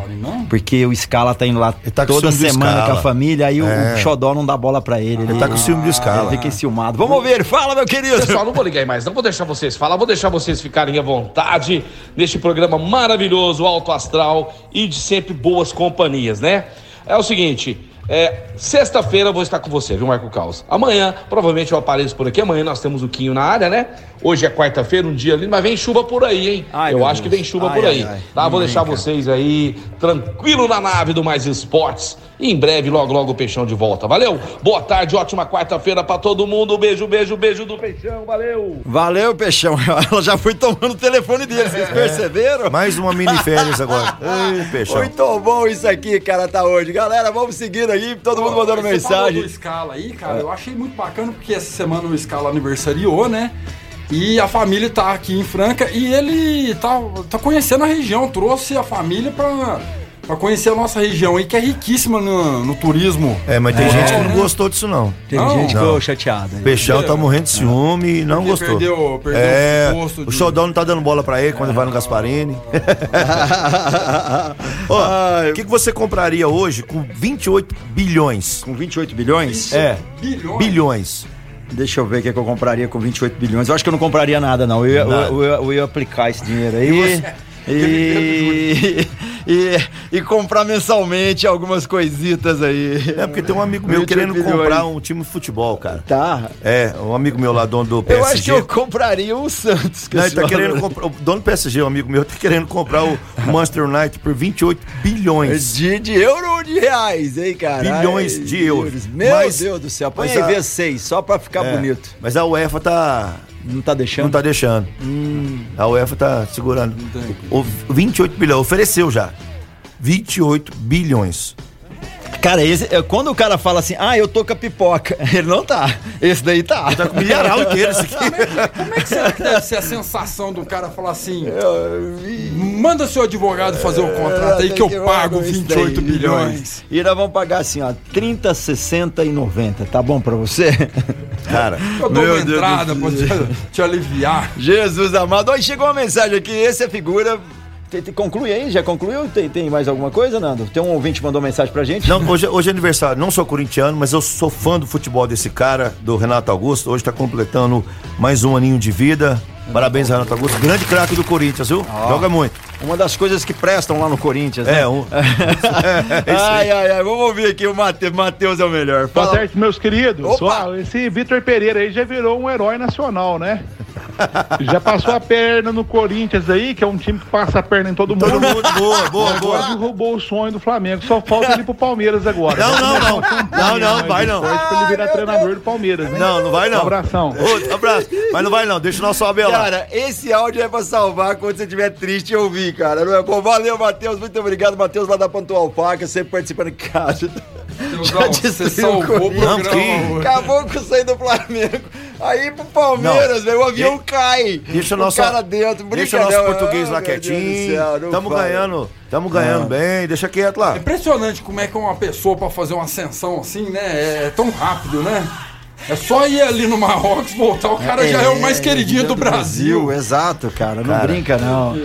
porque o Scala tá indo lá tá toda semana com a família, aí o- É. o Xodó não dá bola pra ele. Ele tá com ciúme do Scala. Ele fica enciumado. Vamos ouvir, fala, meu querido. Pessoal, não vou ligar aí mais, não vou deixar vocês falar, vou deixar vocês ficarem à vontade neste programa maravilhoso, alto astral e de sempre boas companhias, né? É o seguinte, é, sexta-feira eu vou estar com você, viu, Marco Caos? Amanhã, provavelmente eu apareço por aqui, amanhã nós temos o Quinho na área, né? Hoje é quarta-feira, um dia lindo, mas vem chuva por aí, hein? Ai, eu acho que Deus. vem chuva Ai, por aí, ai, ai. tá? Vou deixar vocês aí tranquilo na nave do Mais Esportes. E em breve, logo, logo o Peixão de volta. Valeu? Boa tarde, ótima quarta-feira pra todo mundo. Beijo, beijo, beijo do Peixão. Valeu! Valeu, Peixão. Ela já foi tomando o telefone dele, vocês perceberam? Mais uma mini férias agora. Ei, peixão. Muito bom isso aqui, cara, tá hoje. Galera, vamos seguindo aí, todo mundo mandando Você mensagem. do Scala aí, cara, eu achei muito bacana porque essa semana o Scala aniversariou, né? E a família tá aqui em Franca e ele tá, tá conhecendo a região, trouxe a família pra, pra conhecer a nossa região aí, que é riquíssima no, no turismo. É, mas tem É, gente que não né? gostou disso, não. Tem Não, gente que ficou chateada. Peixão tá morrendo de ciúme e não Porque gostou. perdeu- perdeu é, o gosto o de- Xodó não tá dando bola pra ele quando vai no Gasparini. O que, que você compraria hoje com 28 bilhões? Com 28 bilhões? É, Bilhões. bilhões. Deixa eu ver o que, é que eu compraria com 28 bilhões. Eu acho que eu não compraria nada, não. Eu ia, Nada. eu, eu- eu ia aplicar esse dinheiro aí. E, e, e comprar mensalmente algumas coisitas aí. É porque tem um amigo meu 28 querendo bilhões. comprar um time de futebol, cara. Tá. É, um amigo meu lá, dono do PSG. Eu acho que eu compraria o Santos. com Não, ele tá querendo comprar. O dono do PSG, um amigo meu, tá querendo comprar o Manchester United por 28 bilhões. De, de euro ou de reais, hein, cara? Bilhões de euros. Meu Mas- Deus do céu. Põe aí a- vezes 6, só pra ficar É, bonito. Mas a UEFA tá. Não tá deixando? Não tá deixando. A UEFA tá segurando. O 28 bilhões, ofereceu já. 28 bilhões. Cara, esse, é, quando o cara fala assim, ah, eu tô com a pipoca, ele não tá. Esse daí tá. Tá com milharal inteiro isso aqui. Como é que será que deve ser a sensação do cara falar assim? Manda seu advogado fazer o contrato aí que eu pago 28 bilhões. E nós vamos pagar assim, ó, 30, 60 e 90. Tá bom pra você? Cara, Eu dou Meu uma Deus entrada do pra te, te aliviar. Jesus amado. Aí chegou uma mensagem aqui, esse é figura. Tem- tem- conclui aí, já concluiu? Tem, tem mais alguma coisa, Nando? Tem um ouvinte que mandou mensagem pra gente? não, hoje, hoje é aniversário. Não sou corintiano, mas eu sou fã do futebol desse cara, do Renato Augusto. Hoje tá completando mais um aninho de vida. Parabéns, Renato Augusto. Grande craque do Corinthians, viu? Joga muito. uma das coisas que prestam lá no Corinthians, né? É, um. ai, ai, ai, vamos ouvir aqui o Matheus. Matheus é o melhor. Boa Fala. tarde, meus queridos. Opa! Esse Vitor Pereira aí já virou um herói nacional, né? Já passou a perna no Corinthians aí, que é um time que passa a perna em todo mundo. Todo mundo, boa, boa, Agora boa. roubou o sonho do Flamengo. Só falta ele pro Palmeiras agora. Não, não, não. Não, não, vai não. Pra ele virar treinador do Palmeiras, né? Não, não vai não. Um abração. Outro abraço. Mas não vai não, deixa o nosso Abel lá. Cara, esse áudio é pra salvar quando você estiver triste e ouvir, cara. Não é bom? Valeu, Matheus. Muito obrigado, Matheus, lá da Pontual Faca, sempre participando. Cara, Deusão, você salvou o Não, programa acabou com isso aí do Flamengo. Aí pro Palmeiras, velho, o avião De- cai. Deixa o nosso, cara dentro. deixa o nosso português Ah, lá quietinho. céu, Tamo fala. ganhando, tamo ganhando bem, deixa quieto lá. É impressionante como é que uma pessoa pra fazer uma ascensão assim, né? É tão rápido, né? É só ir ali no Marrocos, voltar, o cara já é o mais queridinho do Brasil. Exato, cara. Não Cara. brinca, não.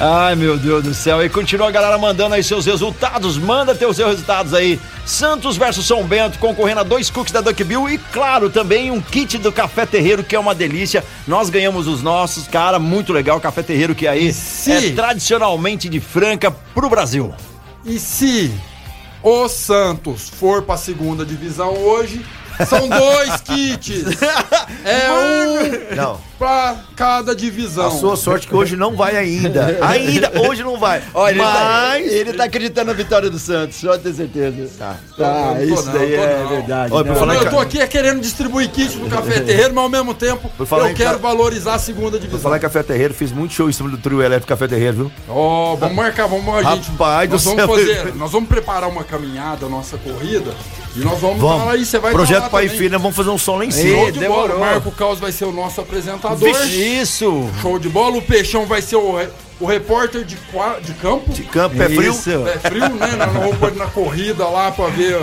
Ai, meu Deus do céu. E continua a galera mandando aí seus resultados. Manda teus seus resultados aí. Santos versus São Bento, concorrendo a dois cookies da Duck Bill e, claro, também um kit do Café Terreiro, que é uma delícia. Nós ganhamos os nossos, cara, muito legal. Café Terreiro, que aí se- é tradicionalmente de Franca pro Brasil. E se o Santos for pra segunda divisão hoje, são dois kits. É um Não. pra cada divisão. A sua sorte é que hoje não vai ainda. Ainda, hoje não vai. Olha, ele, tá, Mas. ele tá acreditando na vitória do Santos, só ter certeza. Tá, tá não isso não, daí é não. verdade. Olha, né? falar em eu tô aqui querendo distribuir kit do Café Terreiro, mas ao mesmo tempo eu quero ca- valorizar a segunda Vou divisão. falar em Café Terreiro, fiz muito show em cima do trio elétrico Café Terreiro, viu? Ó, vamos marcar, vamos a gente. Rapaz do nós vamos céu. fazer, nós vamos preparar uma caminhada, nossa corrida, e nós vamos, Vamos. falar aí, você vai Projeto falar Pai e também. Nós vamos fazer um som lá em Show cima. de demorou. bola. O Marco Caos vai ser o nosso apresentador. Vixe, Isso! Show de bola. O Peixão vai ser o, o repórter de, de campo. De campo, pé frio. Isso. É frio, né? Nós vamos pôr ele na corrida lá pra ver,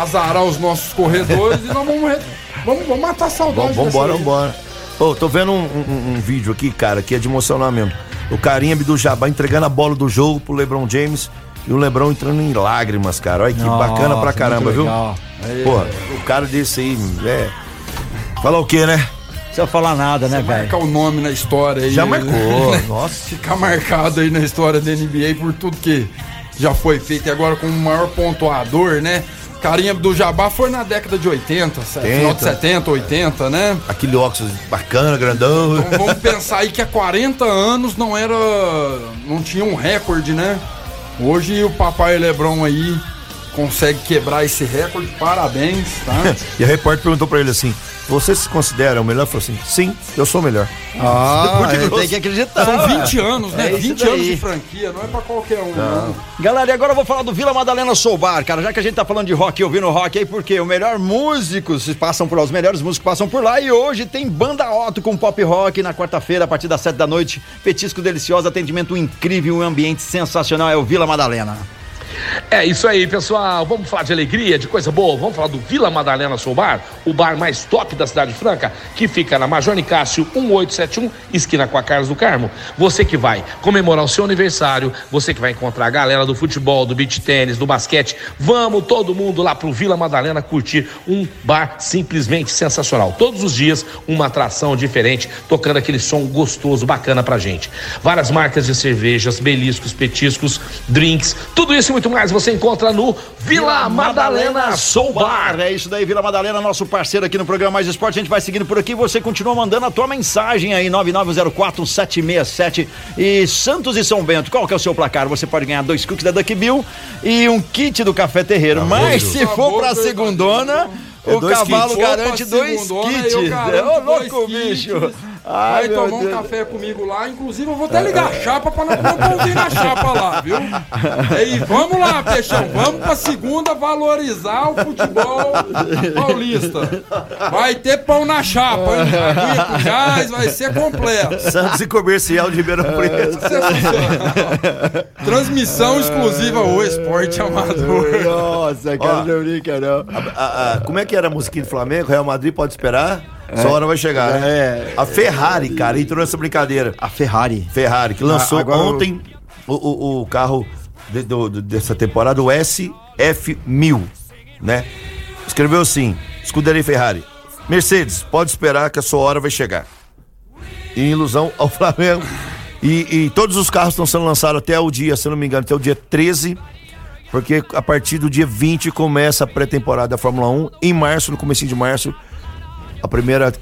azarar os nossos corredores e nós vamos, re- vamos, vamos matar a saudade. Vamos, vambora, dessa aí. vambora. Ô, tô vendo um, um- um vídeo aqui, cara, que é de emocionar mesmo. O carinha do Jabá entregando a bola do jogo pro LeBron James e o LeBron entrando em lágrimas, cara. Olha que bacana pra caramba, viu? Porra, o cara desse aí, é. Falar o quê, né? Não precisa falar nada, né, velho? Marcar o nome na história aí. Já marcou. Nossa. Ficar marcado aí na história da NBA por tudo que já foi feito e agora como o maior pontuador, né? Carinha do Jabá foi na década de 80, se- final de 70, 80, né? Aquele óculos bacana, grandão. Então vamos pensar aí que há 40 anos não era. não tinha um recorde, né? Hoje o papai Lebron aí consegue quebrar esse recorde, parabéns, tá? E a repórter perguntou pra ele assim: Você se considera o melhor? Ele falou assim: Sim, eu sou o melhor. Ah, grosso. tem que acreditar. São ué. 20 anos, né? É isso 20 anos de franquia, não é pra qualquer um, não. Galera, e agora eu vou falar do Vila Madalena Soul Bar, cara. Já que a gente tá falando de rock, ouvindo rock aí, porque o melhor músicos passam por lá, os melhores músicos passam por lá. E hoje tem Banda Otto com pop rock na quarta-feira, a partir das sete da noite. Petisco delicioso, atendimento incrível, um ambiente sensacional. É o Vila Madalena. É isso aí, pessoal. Vamos falar de alegria, de coisa boa. Vamos falar do Vila Madalena Soul Bar, o bar mais top da cidade franca, que fica na Major Nicásio 1871, esquina com a Carlos do Carmo. Você que vai comemorar o seu aniversário, você que vai encontrar a galera do futebol, do beach tênis, do basquete. Vamos todo mundo lá pro Vila Madalena curtir um bar simplesmente sensacional. Todos os dias uma atração diferente, tocando aquele som gostoso, bacana pra gente. Várias marcas de cervejas, beliscos, petiscos, drinks, tudo isso e muito mais você encontra no Vila Madalena Soul Bar. É isso daí, Vila Madalena, nosso parceiro aqui no programa Mais Esporte. A gente vai seguindo por aqui. Você continua mandando a tua mensagem aí, 9904767. E Santos e São Bento, qual que é o seu placar? Você pode ganhar dois cookies da Duck Bill e um kit do Café Terreiro. Mas se for pra segundona, É o cavalo kits. garante dois kits. Ô, louco, kits. bicho. Ai, Vai tomar um Deus. café comigo lá, inclusive eu vou até ligar a chapa pra não ouvir na chapa lá, viu? E vamos lá, Peixão, vamos pra segunda valorizar o futebol paulista. Vai ter pão na chapa, hein? Aguinha com gás, vai ser completo. Santos e Comercial de Ribeirão Preto. Sensacional. Transmissão exclusiva o Esporte Amador. Nossa, cara, Ó. não brinca, não. A- a- como é que era a musiquinha do Flamengo? Real Madrid pode esperar? Sua hora vai chegar, né? É. A Ferrari, cara, entrou nessa brincadeira. A Ferrari. Ferrari, que lançou Ah, eu- ontem o, o- o carro de- do- dessa temporada, o SF1000, né? Escreveu assim: Escuderia Ferrari. Mercedes, pode esperar que a sua hora vai chegar. Em ilusão ao Flamengo, E, e todos os carros estão sendo lançados até o dia, se não me engano, até o dia 13. Porque a partir do dia 20 começa a pré-temporada da Fórmula 1. Em março, no comecinho de março, a primeira.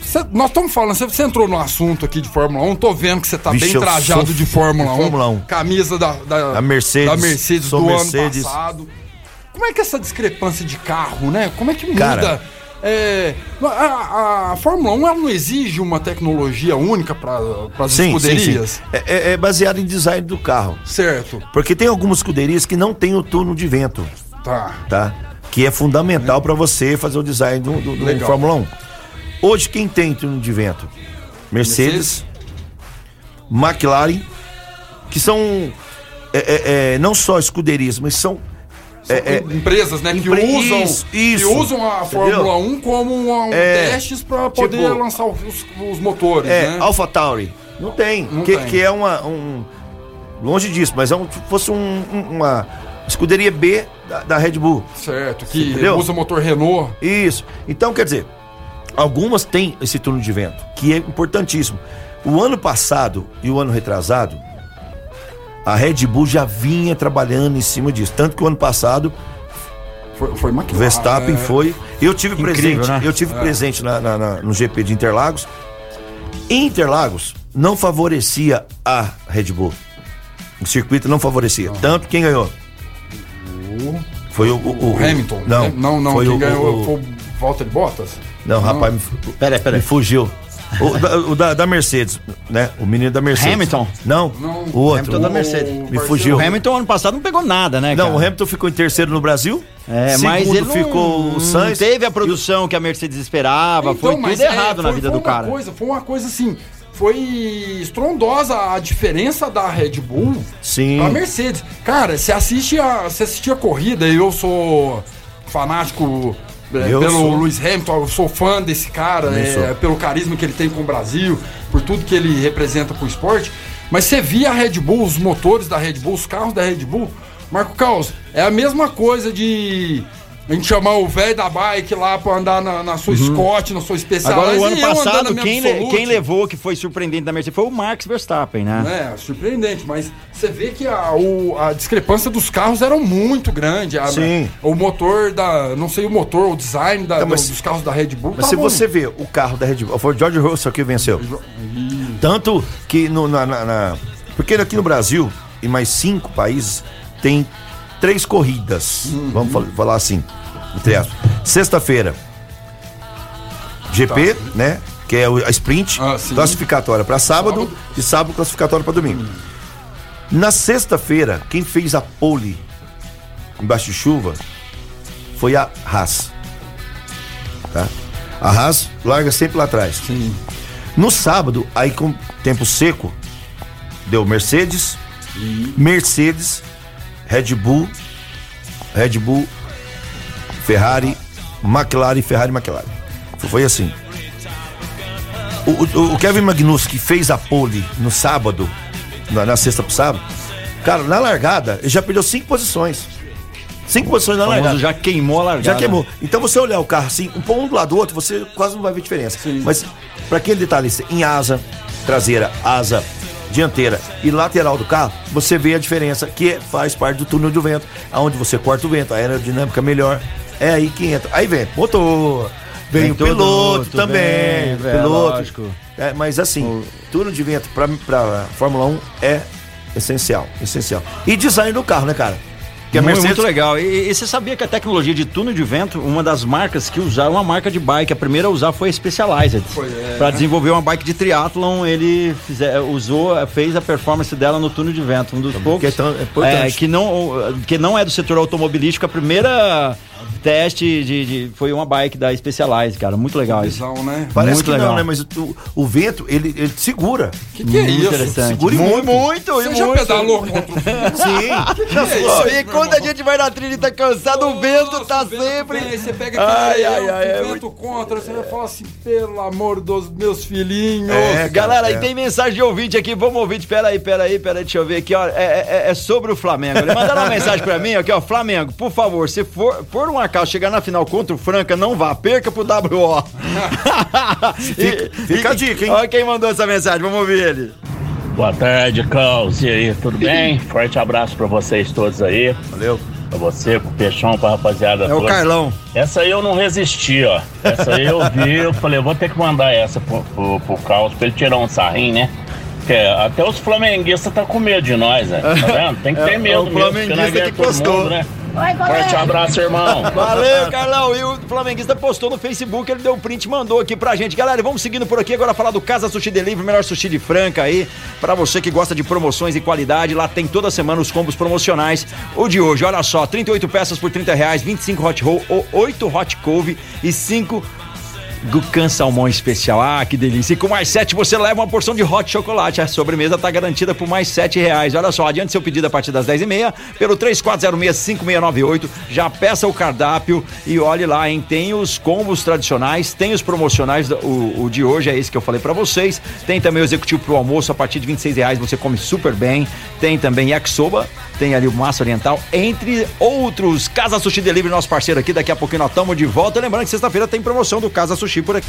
Cê- nós estamos falando, você- entrou no assunto aqui de Fórmula 1, tô vendo que você tá Vixe, bem trajado de Fórmula 1. Fórmula 1. Camisa da, da, Da Mercedes, da Mercedes do Mercedes. ano passado. Como é que é essa discrepância de carro, né? Como é que muda? Cara. É, a, a Fórmula 1 ela não exige uma tecnologia única para as Sim, sim, sim. escuderias? É, é- é baseado em design do carro. Certo. Porque tem algumas escuderias que não tem o túnel de vento, Tá. tá? Que é fundamental para você fazer o design do, do, do. Fórmula 1. Hoje, quem tem túnel de vento? Mercedes, McLaren, que são é, é, é, não só escuderias, mas são é, é, empresas, né, que empre- usam, isso, que usam a Entendeu? Fórmula 1 como um, É, testes para poder tipo, lançar os, os motores, É, né? Alpha Tauri. Não tem. Não que, tem. que é uma. Um, longe disso, mas é um, se fosse um- uma escuderia B da, da Red Bull. Certo, que Entendeu? usa motor Renault. Isso. Então, quer dizer, algumas têm esse túnel de vento, que é importantíssimo. O ano passado e o ano retrasado, a Red Bull já vinha trabalhando em cima disso. Tanto que o ano passado, Foi, foi o McLaren. Verstappen é. foi. Eu tive Incrível, presente, né? eu tive É. presente na- na- na- no GP de Interlagos. Em Interlagos não favorecia a Red Bull. O circuito não favorecia. Tanto quem ganhou. Foi o, o- O Hamilton. Não, né? não, não foi quem o, ganhou o- foi o Valtteri Bottas. Não, rapaz, me, Peraí, peraí. me fugiu. O, da, o da- da Mercedes, né? O menino da Mercedes. Hamilton? Não, Não. o outro. Hamilton da Mercedes. Me fugiu. O Hamilton ano passado não pegou nada, né, Não, cara? o Hamilton ficou em terceiro no Brasil. É, Segundo mas ele não, ficou o não Sainz. teve a produção que a Mercedes esperava, foi tudo é, errado na foi- vida foi do uma cara. Coisa, foi uma coisa assim, foi estrondosa a diferença da Red Bull Sim. pra Mercedes. Cara, você assiste a, você assistia a corrida, eu sou fanático é, Eu pelo sou. Lewis Hamilton, eu sou fã desse cara, é, pelo carisma que ele tem com o Brasil, por tudo que ele representa pro esporte. Mas você via a Red Bull, os motores da Red Bull, os carros da Red Bull. Marco Caos, é a mesma coisa de a gente chamar o velho da bike lá pra andar na, na sua Scott, na sua especial. Uhum. Agora, o ano passado, quem, le- quem levou, que foi surpreendente da Mercedes, foi o Max Verstappen, né? É, surpreendente, mas você vê que a, o- a discrepância dos carros era muito grande. A- Sim. O motor da. Não sei o motor, o design da- Não, mas- do- dos carros da Red Bull. Mas se tava- você vê o carro da Red Bull, foi o George Russell que venceu. Tanto que no, na, na- na- Porque aqui no Brasil, e mais cinco países, tem três corridas. Uhum. Vamos fal- falar assim, entre aspas. Sexta-feira, GP, né? Que é o- a sprint, Tá. Ah, sim. classificatória para sábado, Sábado. e sábado classificatória para domingo. Na sexta-feira, quem fez a pole embaixo de chuva foi a Haas. Tá? A Haas larga sempre lá atrás. Sim. No sábado, aí com tempo seco, deu Mercedes, Mercedes, Red Bull, Red Bull, Ferrari, McLaren, Ferrari, McLaren. Foi assim. O, o- o Kevin Magnus que fez a pole no sábado, na, na sexta pro sábado, cara, na largada, ele já perdeu cinco posições. Cinco posições na largada. já queimou a largada. Já queimou. Então você olhar o carro assim, um pôr um do lado do outro, você quase não vai ver diferença. Mas para quem é detalhista, em asa traseira, asa dianteira e lateral do carro, você vê a diferença que é- faz parte do túnel do vento, aonde você corta o vento, a aerodinâmica melhor. É aí que entra. Aí vem motor, vem, Vem o piloto também, vem, o piloto. É, mas assim, túnel de vento pra Fórmula 1 é essencial, essencial. E design do carro, né, cara? Que a muito, Mercedes muito legal. E, e você sabia que a tecnologia de túnel de vento, uma das marcas que usaram, uma marca de bike, a primeira a usar foi a Specialized. É. Para desenvolver uma bike de triatlon, ele fizer- usou, fez a performance dela no túnel de vento. Um dos poucos é tão- é importante. é, que, não, que não é do setor automobilístico. A primeira teste de, de- foi uma bike da Specialized, cara. Muito legal isso. Né? Parece Muito que legal. não, né? Mas o, o vento, ele, ele segura. Que que é Muito isso? interessante. Segura e muito, muito. muito, Você e já muito. pedalou contra o Sim. Não, É isso E quando a gente vai na trilha e tá cansado, o vento tá o vento sempre. vem, Aí você pega Ai, aquele ai, leão, ai, é o vento contra, você vai falar assim, pelo amor dos meus filhinhos. É, cara, Galera, é. e tem mensagem de ouvinte aqui, vamos ouvir, espera aí, pera aí, pera aí, deixa eu ver aqui, ó, é, é- é sobre o Flamengo. Ele mandaram uma mensagem pra mim, aqui, ó, Flamengo, por favor, se for, por um acaso chegar na final contra o Franca, não vá, perca pro WO. Fica- fica a dica, hein? Olha quem mandou essa mensagem, vamos ouvir ele. Boa tarde, Caos. E aí, tudo bem? Forte abraço pra vocês todos aí. Valeu. Pra você, pro Peixão, pra rapaziada. É o toda. Carlão. Essa aí eu não resisti, ó. Essa aí eu vi, eu falei, eu vou ter que mandar essa pro, pro, pro Caos pra ele tirar um sarrinho, né? Porque até os flamenguistas tá com medo de nós, né? Tá vendo? Tem que ter É, medo o mesmo. flamenguista ganha que todo postou. mundo, né? Forte abraço, irmão. Valeu, Carlão. E o flamenguista postou no Facebook, ele deu um print e mandou aqui pra gente. Galera, vamos seguindo por aqui agora falar do Casa Sushi Delivery, melhor sushi de Franca aí. Pra você que gosta de promoções e qualidade, lá tem toda semana os combos promocionais. O de hoje, olha só, 38 peças por 30 reais, 25 hot roll ou 8 hot couve e 5 Gucan Salmão Especial. Ah, que delícia. E com mais 7 você leva uma porção de hot chocolate. A sobremesa tá garantida por mais 7 reais. Olha só, adiante seu pedido a partir das 10 e meia pelo 3406-5698. Já peça o cardápio e olhe lá, hein? Tem os combos tradicionais, tem os promocionais. O, o de hoje é esse que eu falei pra vocês. Tem também o executivo pro almoço a partir de 26 reais. Você come super bem. Tem também yakisoba. Tem ali o massa oriental, entre outros. Casa Sushi Delivery, nosso parceiro aqui. Daqui a pouquinho nós estamos de volta. Lembrando que sexta-feira tem promoção do Casa Sushi por aqui.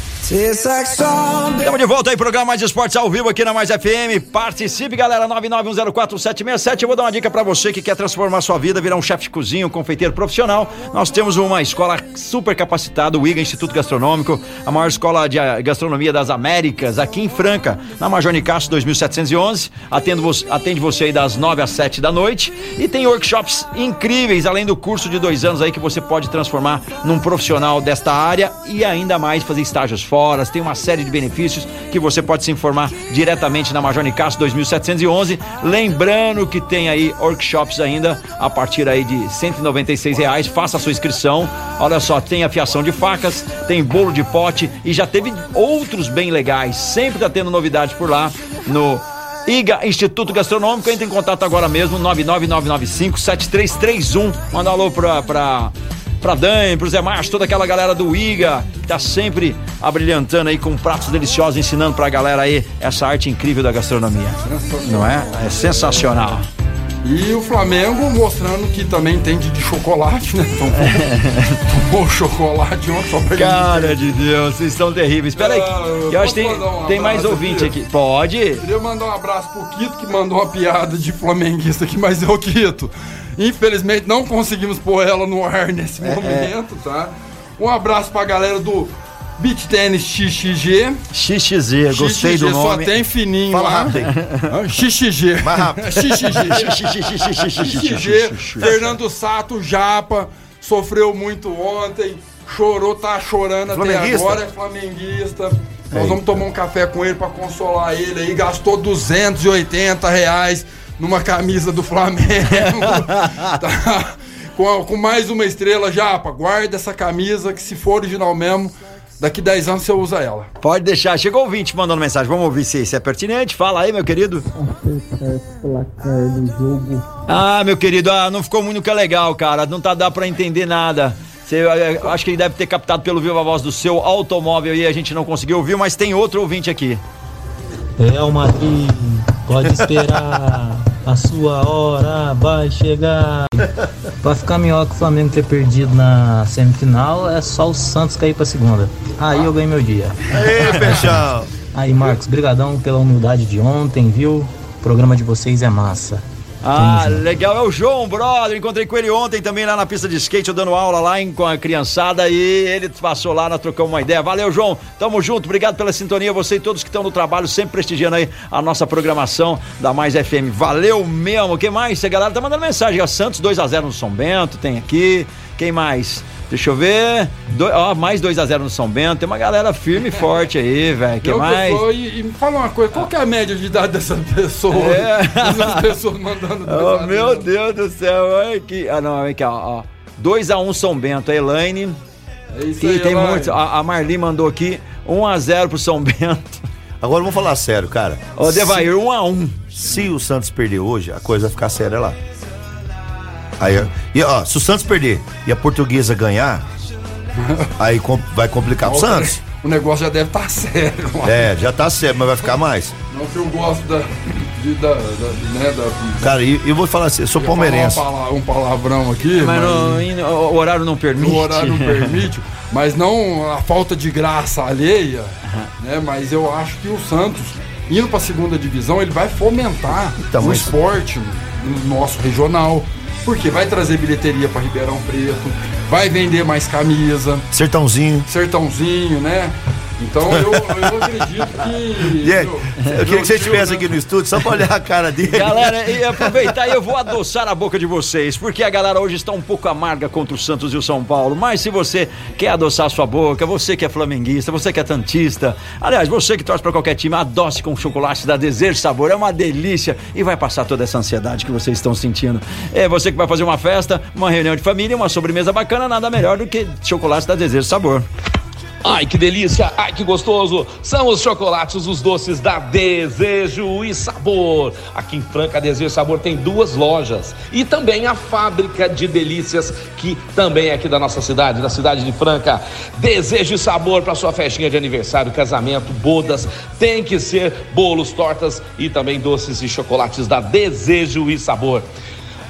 Estamos de volta aí, programa Mais Esportes ao vivo aqui na Mais FM. Participe, galera, 991041767. Eu vou dar uma dica pra você que quer transformar sua vida, virar um chefe de cozinha, um confeiteiro profissional. Nós temos uma escola super capacitada, o IGA Instituto Gastronômico, a maior escola de ah, gastronomia das Américas, aqui em Franca, na Major Nicasso 2711. Atendo vo- atende você aí das 9 às 7 da noite. E tem workshops incríveis, além do curso de dois anos aí que você pode transformar num profissional desta área e ainda mais fazer estágios fora. Tem uma série de benefícios que você pode se informar diretamente na Major Nicasso 2711. Lembrando que tem aí workshops ainda a partir aí de 196 reais. Faça a sua inscrição. Olha só, tem afiação de facas, tem bolo de pote e já teve outros bem legais. Sempre tá tendo novidade por lá no IGA Instituto Gastronômico, entre em contato agora mesmo, 99995-7331. Manda um alô pra, pra, pra Dani, pro Zé Márcio, toda aquela galera do IGA, que tá sempre abrilhantando aí com pratos deliciosos, ensinando pra galera aí essa arte incrível da gastronomia. Não é? É sensacional. E o Flamengo mostrando que também entende de chocolate, né? Tomou, tomou chocolate ontem só pra Cara de Deus, vocês estão terríveis. Espera aí, Ah, eu acho que tem, um tem mais ouvinte aqui? aqui. Pode? Queria mandar um abraço pro Quito, que mandou uma piada de flamenguista aqui, mas é o Quito. Infelizmente não conseguimos pôr ela no ar nesse É, momento, tá? Um abraço pra galera do Beach Tennis XXG. XXG, gostei XXG, do nome. Só tem fininho Fala lá. rápido aí. XXG. Mais rápido. XXG. XXG. Fernando Sato, Japa, sofreu muito ontem, chorou, tá chorando até agora, é flamenguista. Nós vamos tomar um café com ele pra consolar ele aí. Gastou 280 reais numa camisa do Flamengo. Tá? com, com mais uma estrela, Japa. Guarda essa camisa que se for original mesmo, daqui 10 anos você usa ela. Pode deixar. Chegou o ouvinte mandando mensagem. Vamos ouvir se, se é pertinente. Fala aí, meu querido. placar do jogo. Ah, meu querido, ah, não ficou muito que é legal, cara. Não tá dá pra entender nada. Você, acho que ele deve ter captado pelo vivo a voz do seu automóvel e a gente não conseguiu ouvir, mas tem outro ouvinte aqui. Real Madrid, pode esperar. A sua hora vai chegar. Pra ficar melhor que o Flamengo ter perdido na semifinal, é só o Santos cair pra segunda. Aí eu ganhei meu dia. Ei, Peixão. Aí, Marcos, brigadão pela humildade de ontem, viu? O programa de vocês é massa. Ah, legal, é o João, brother. Encontrei com ele ontem também lá na pista de skate, eu dando aula lá em- com a criançada e ele passou lá, nós trocamos uma ideia. Valeu, João. Tamo junto, obrigado pela sintonia. Você e todos que estão no trabalho, sempre prestigiando aí a nossa programação da Mais FM. Valeu mesmo. Quem mais? A galera tá mandando mensagem. Ó, Santos 2x0 no São Bento, tem aqui. Quem mais? Deixa eu ver. Do- ó, mais 2x0 no São Bento. Tem uma galera firme e forte aí, velho. Quem Eu mais? pessoa- e, e me fala uma coisa, qual que é a média de idade dessa pessoa? É. Dessas pessoas mandando Oh, meu Deus do céu, olha que. Ah, não, aqui, ó. ó. 2x1 São Bento, a Elaine. É isso que aí, tem Elaine. muitos. A, a Marli mandou aqui 1x0 pro São Bento. Agora vamos falar sério, cara. Ô, Devair, 1x1. Se o Santos perder hoje, a coisa vai ficar séria lá. Aí, e ó, se o Santos perder e a portuguesa ganhar, aí com- vai complicar pro Santos. O negócio já deve estar sério. lá. É, já tá sério, mas vai ficar mais. Não que eu gosto da. De, da, da, né, da Cara, e eu vou falar assim, eu sou falar palmeirense. pala- um palavrão aqui, Mas mas, não- no- o horário não permite. o horário não permite, mas não a falta de graça alheia, né? Mas eu acho que o Santos indo pra segunda divisão, ele vai fomentar Então, o mas- esporte no nosso regional. Porque vai trazer bilheteria pra Ribeirão Preto, vai vender mais camisa, Sertãozinho. sertãozinho, né? Então eu, eu acredito que. Aí, eu queria que você estivesse aqui no estúdio só pra olhar a cara dele. Galera, e aproveitar e eu vou adoçar a boca de vocês, porque a galera hoje está um pouco amarga contra o Santos e o São Paulo. Mas se você quer adoçar a sua boca, você que é flamenguista, você que é tantista, aliás, você que torce para qualquer time, adoce com chocolate da Desejo Sabor, é uma delícia e vai passar toda essa ansiedade que vocês estão sentindo. É você que vai fazer uma festa, uma reunião de família, uma sobremesa bacana, nada melhor do que chocolate da Desejo Sabor. Ai, que delícia! Ai, que gostoso! São os chocolates, os doces da Desejo e Sabor. Aqui em Franca, Desejo e Sabor tem duas lojas e também a fábrica de delícias, que também é aqui da nossa cidade, da cidade de Franca. Desejo e Sabor para sua festinha de aniversário, casamento, bodas. Tem que ser bolos, tortas e também doces e chocolates da Desejo e Sabor.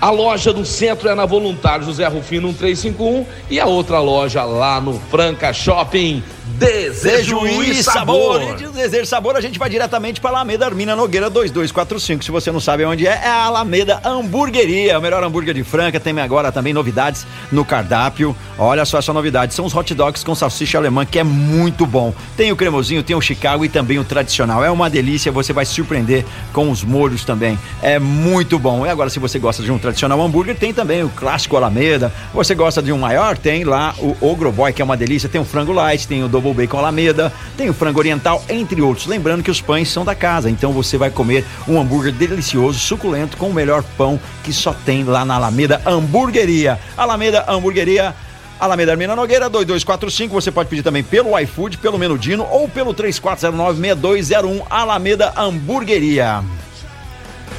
A loja do centro é na Voluntário José Rufino 1351 e a outra loja lá no Franca Shopping. Desejo e sabor. E de Desejo e Sabor, a gente vai diretamente para Alameda Armina Nogueira 2245. Se você não sabe onde é, é a Alameda Hamburgueria, o melhor hambúrguer de Franca. Tem agora também novidades no cardápio. Olha só essa novidade: são os hot dogs com salsicha alemã, que é muito bom. Tem o cremosinho, tem o Chicago e também o tradicional. É uma delícia, você vai se surpreender com os molhos também. É muito bom. E agora, se você gosta de um tradicional hambúrguer, tem também o clássico Alameda. Você gosta de um maior? Tem lá o Ogro Boy, que é uma delícia. Tem o frango light, tem o double bacon Alameda, tem o frango oriental, entre outros. Lembrando que os pães são da casa, então você vai comer um hambúrguer delicioso, suculento, com o melhor pão que só tem lá na Alameda Hamburgueria. Alameda Hamburgueria. Alameda Armina Nogueira 2245, você pode pedir também pelo iFood, pelo Menudino ou pelo 3409-6201 Alameda Hamburgueria.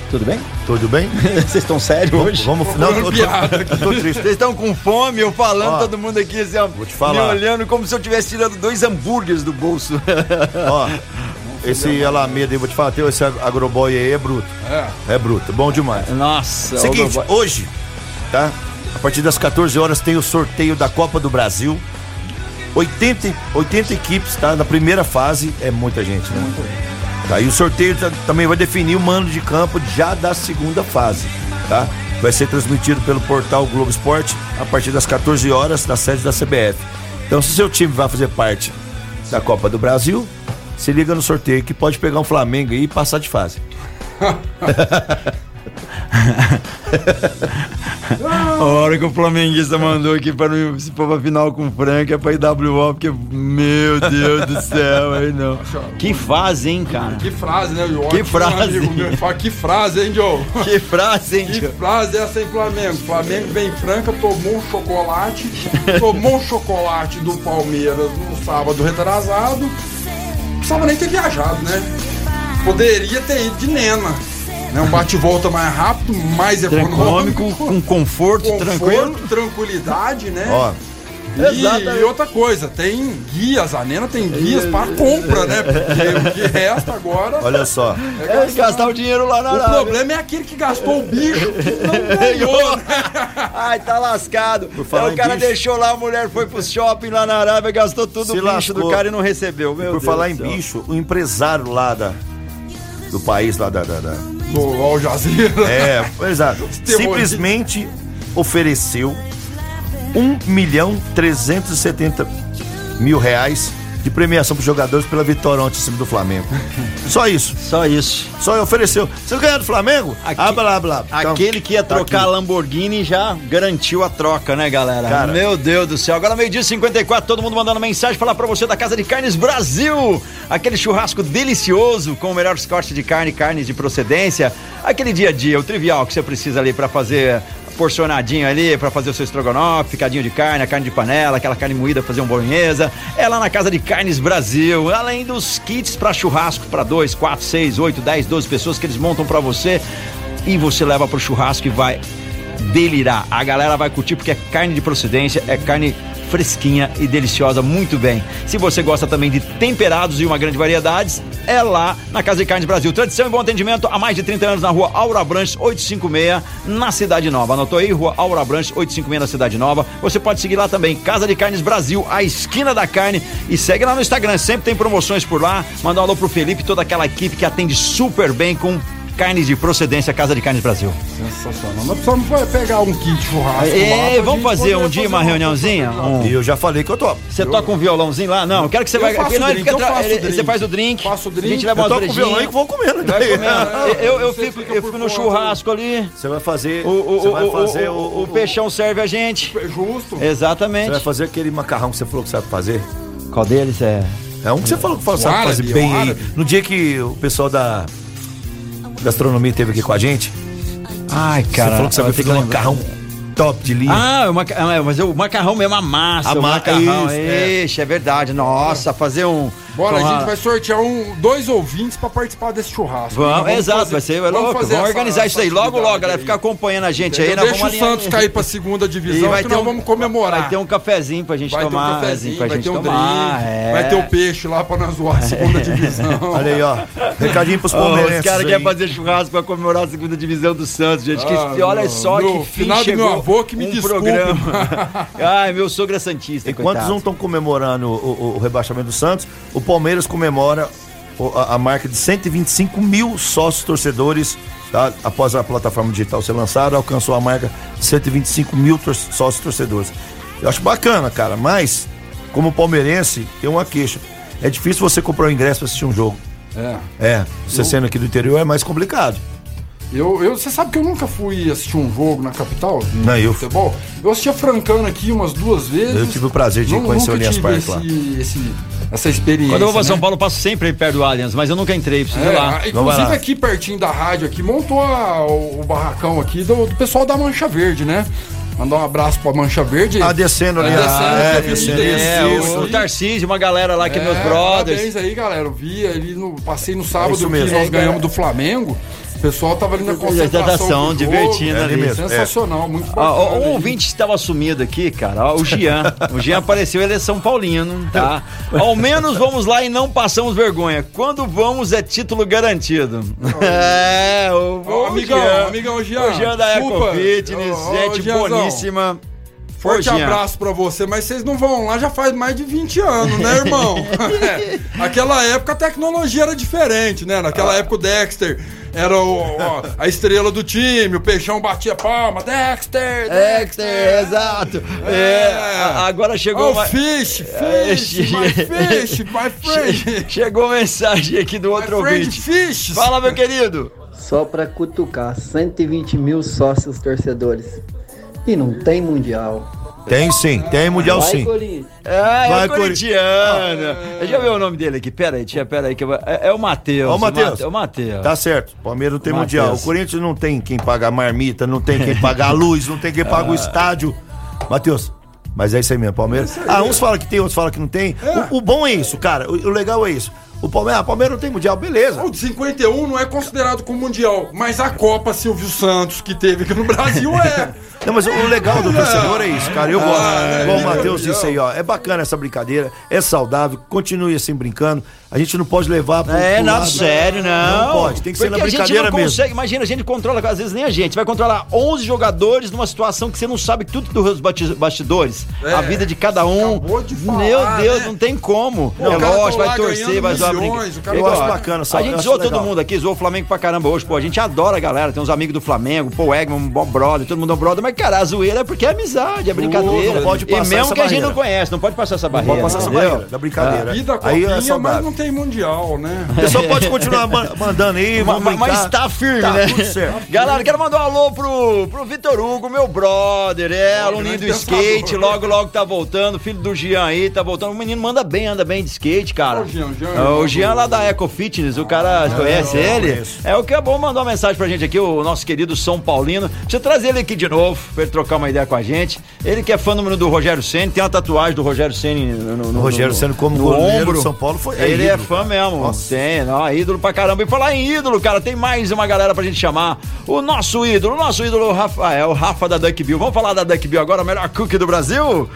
Tudo bem? Tudo bem? Vocês estão sérios hoje? Vamos, não, eu tô, eu tô triste. Vocês estão com fome, eu falando, Ó, todo mundo aqui assim, ó, vou te falar. me olhando como se eu estivesse tirando dois hambúrgueres do bolso. Ó, esse Alameda aí, vou te falar, tem esse agroboy aí é bruto. É. É bruto, bom demais. Nossa, Seguinte, Agroboy. hoje, tá? A partir das 14 horas tem o sorteio da Copa do Brasil. 80, 80 equipes, tá? Na primeira fase, é muita gente, né? Tá? E o sorteio tá- também vai definir o mando de campo já da segunda fase, tá? Vai ser transmitido pelo portal Globo Esporte a partir das 14 horas da sede da CBF. Então, se seu time vai fazer parte da Copa do Brasil, se liga no sorteio que pode pegar um Flamengo e passar de fase. A hora que o flamenguista mandou aqui para não se for pra final com o Franca é pra IWO, porque, meu Deus do céu, aí não. Que fase, hein, cara? Que frase, né, João? Que frase. amigo meu fala, que frase, hein, Joe? Que frase, hein, Que Joe? frase é essa em Flamengo? Flamengo vem em Franca, tomou um chocolate, tomou um chocolate do Palmeiras no sábado retrasado. Não precisava nem ter viajado, né? Poderia ter ido de Nena. Né? Um bate-volta mais rápido, mais econômico. Econômico, com conforto, tranquilo. tranquilidade, né? Ó, E, e outra coisa, tem guias, a Nena tem guias para compra, né? Porque o que resta agora olha só. é É gastar o dinheiro lá na O Arábia. problema é aquele que gastou o bicho que não ganhou, né? Ai, tá lascado. falar Aí o cara bicho. deixou lá, a mulher foi pro shopping lá na Arábia, gastou tudo Se o bicho lascou. do cara e não recebeu. Meu Por Deus falar em céu. bicho, o empresário lá da, do país, lá da. da, da- Do Al Jazeera. é, exato. Simplesmente ofereceu 1 milhão 370 mil reais de premiação para os jogadores pela vitória ontem em cima do Flamengo. Só isso. Só isso. Só ofereceu. Vocês ganharam do Flamengo? Ah, blá, blá. Então, Aquele que ia tá trocar a aqui. Lamborghini já garantiu a troca, né, galera? Cara. Meu Deus do céu. Agora meio-dia e 54, todo mundo mandando mensagem falar pra você da Casa de Carnes Brasil. Aquele churrasco delicioso com o melhor corte de carne, carnes de procedência. Aquele dia a dia, o trivial que você precisa ali pra fazer porcionadinho ali pra fazer o seu estrogonofe, picadinho de carne, a carne de panela, aquela carne moída fazer um bolonhesa. É lá na Casa de Carnes Brasil. Além dos kits pra churrasco pra 2, 4, 6, 8, 10, 12 pessoas que eles montam pra você e você leva pro churrasco e vai delirar. A galera vai curtir porque é carne de procedência, é carne fresquinha e deliciosa, muito bem. Se você gosta também de temperados e uma grande variedade, é lá na Casa de Carnes Brasil. Tradição e bom atendimento há mais de 30 anos na rua Aura Branches 856, na Cidade Nova. Anotou aí, rua Aura Branches 856 na Cidade Nova. Você pode seguir lá também, Casa de Carnes Brasil, a esquina da carne. E segue lá no Instagram, sempre tem promoções por lá. Manda um alô pro Felipe toda aquela equipe que atende super bem com carnes de procedência Casa de Carnes Brasil. Sensacional. Nós precisamos pegar um kit churrasco. É, vamos fazer um dia uma reuniãozinha? Um- E eu já falei que eu topo. Você toca um violãozinho lá? Não, eu quero que você Eu vai. faço não, o drink, fica eu tra- faço o ele- drink. Você faz o drink. Faço o drink. A gente leva Eu toco com violão e vou comendo. Vai comendo. Eu, eu fico, eu fico no churrasco ali. Você vai fazer. O, o, você o, vai o- fazer o- o, o peixão serve a gente. Justo. Exatamente. Você vai fazer aquele macarrão que você falou que sabe fazer. Qual deles é? É um que você falou que sabe fazer o bem. No dia que o pessoal da gastronomia esteve aqui com a gente, Ai, você cara. falou que sabia fazer um macarrão top de linha. Ah, o maca... ah, mas o macarrão mesmo, a massa. A o ma- macarrão. isso, é. Ixi, é verdade. Nossa, fazer um. Bora, a uma- gente vai sortear um, dois ouvintes pra participar desse churrasco. Vamos, Nós exato, fazer- vai ser é vamos louco. Vamos essa- organizar isso aí. essa Logo, logo, galera. aí. Fica acompanhando a gente aí. Entendeu? nós Deixa o vamos Santos cair pra segunda E divisão, vai que ter um- vamos comemorar. Vai ter um cafezinho pra gente Vai ter tomar. um cafezinho, pra vai gente ter um tomar. drink, é. vai ter o peixe lá pra nós zoar a segunda divisão. Olha aí, ó. Recadinho pros palmeirenses. os caras aí. querem fazer churrasco pra comemorar a segunda divisão do Santos, gente. Que, Ah, olha só meu que fim finado chegou meu avô que me um desculpe. programa. Ai, meu sogro é santista, Enquanto coitado. não estão comemorando o, rebaixamento do Santos, o Palmeiras comemora o- a, a marca de 125 mil sócios torcedores. tá? Após a plataforma digital ser lançada, alcançou a marca de 125 mil tor- sócios torcedores. Eu acho bacana, cara, mas como palmeirense, tem uma queixa. É difícil você comprar um ingresso para assistir um jogo. É. É, você Eu- sendo aqui do interior é mais complicado. Eu, eu, você sabe que eu nunca fui assistir um jogo na capital? de Não, eu- Futebol? Eu assisti a Francana aqui umas duas vezes. Eu tive o prazer de Nu- conhecer o Allianz tive Parque lá. esse- essa experiência. Quando eu vou pra né? São Paulo, eu passo sempre aí perto do Allianz, mas eu nunca entrei, preciso ir É, lá. inclusive aqui pertinho da rádio aqui, montou a- o, o barracão aqui do, do pessoal da Mancha Verde, né? Mandar um abraço pra Mancha Verde. Ah, descendo ali, É, ah, descendo, é, descendo. É, o, o. Tarcísio, uma galera lá que é meus É, brothers. Parabéns aí, galera. Eu vi ali no. Passei no sábado isso que mesmo. nós É, ganhamos do Flamengo. O pessoal tava ali na Concentração, jogo. divertindo É ali mesmo. Sensacional, muito Ó, ó, bacana um aí. ouvinte estava sumido aqui, cara. o Jean. O Jean apareceu, ele é São Paulino, tá? Ao menos vamos lá e não passamos vergonha. Quando vamos é título garantido. É, o, Ó, o amigão, Jean. amigão Jean. O Jean da desculpa. Eco Fitness, Ô, ô, gente Jeanzão, boníssima. Forte Jean. abraço pra você, mas vocês não vão lá já faz mais de 20 anos, né, irmão? É, Aquela época a tecnologia era diferente, né? Ah. Naquela época o Dexter era o- ó, a estrela do time, o peixão batia palma. Dexter, Dexter, exato. É, a- agora chegou Oh, uma- fish, É, fish, my fish, my friend. Chegou mensagem aqui do outro friend ouvinte. fish. Fala, meu querido. Só pra cutucar, 120 mil sócios torcedores. E não tem mundial. Tem sim, tem mundial Vai, sim. Corinthians. Ah, é Vai, o corintiano. Deixa eu ver o nome dele aqui. Pera aí, tia, pera aí. Que eu... é, é o Matheus. Ó, o Matheus. É o Matheus. Tá certo. Palmeiras não tem mundial. O Corinthians não tem quem paga a marmita, não tem quem paga a luz, não tem quem paga o estádio. Matheus, mas é isso aí mesmo, Palmeiras. Ah, uns falam que tem, outros falam que não tem. O, o bom é isso, cara. O, o legal é isso. O Palmeiras, ah, Palmeiras não tem mundial, beleza. O de 51 não é considerado como mundial, mas a Copa Silvio Santos que teve aqui no Brasil é. Não, mas o legal do torcedor é isso, cara. Eu gosto. Ah, Igual o é, Matheus é, disse aí, ó. É bacana essa brincadeira, é saudável, continue assim brincando. A gente não pode levar pro. É, pro nada lado- sério, não. Não pode, tem que ser Porque na a gente brincadeira não mesmo. consegue, imagina, a gente controla, às vezes nem a gente, vai controlar 11 jogadores numa situação que você não sabe tudo dos bastidores, É, a vida de cada um. de falar, Meu Deus, né? não tem como. Não, é tá lógico, vai torcer, vai zoar milhões, brinca. cara- Eu acho bacana, A sabe? gente Eu zoou todo mundo aqui, zoou o Flamengo pra caramba hoje, pô, a gente adora a galera, tem uns amigos do Flamengo, pô, Egman, um bom brother, todo mundo é um brother, mas cara, a zoeira é porque é amizade, é brincadeira. não pode e passar mesmo essa que a gente não conhece, não pode passar essa barreira. Pode passar essa entendeu? barreira da brincadeira. Vida Aí é copinha, mas não tem mundial, né? O pessoal pode continuar ma- mandando aí, Ma- vamos ma- brincar. Mas tá firme, Tá né? tudo certo. Galera, quero mandar um alô pro, pro Vitor Hugo, meu brother, é, aluninho do skate, logo, logo tá voltando, filho do Jean aí, tá voltando. O menino manda bem, anda bem de skate, cara. Ô, Jean, Jean, o Jean lá da Eco Fitness, o cara conhece eu ele? É o que é bom mandar uma mensagem pra gente aqui, o nosso querido São Paulino. Deixa eu trazer ele aqui de novo, pra ele trocar uma ideia com a gente. Ele que é fã número do Rogério Ceni, tem uma tatuagem do Rogério Ceni no, no, no- O Rogério Ceni como no goleiro ombro. São Paulo foi- é Ele é ídolo, fã cara. mesmo. Nossa. Tem, não, é ídolo pra caramba. E falar em ídolo, cara, tem mais uma galera pra gente chamar. O nosso ídolo, o nosso ídolo Rafael, Rafa da Duck Bill. Vamos falar da Duck Bill agora, a melhor cookie do Brasil?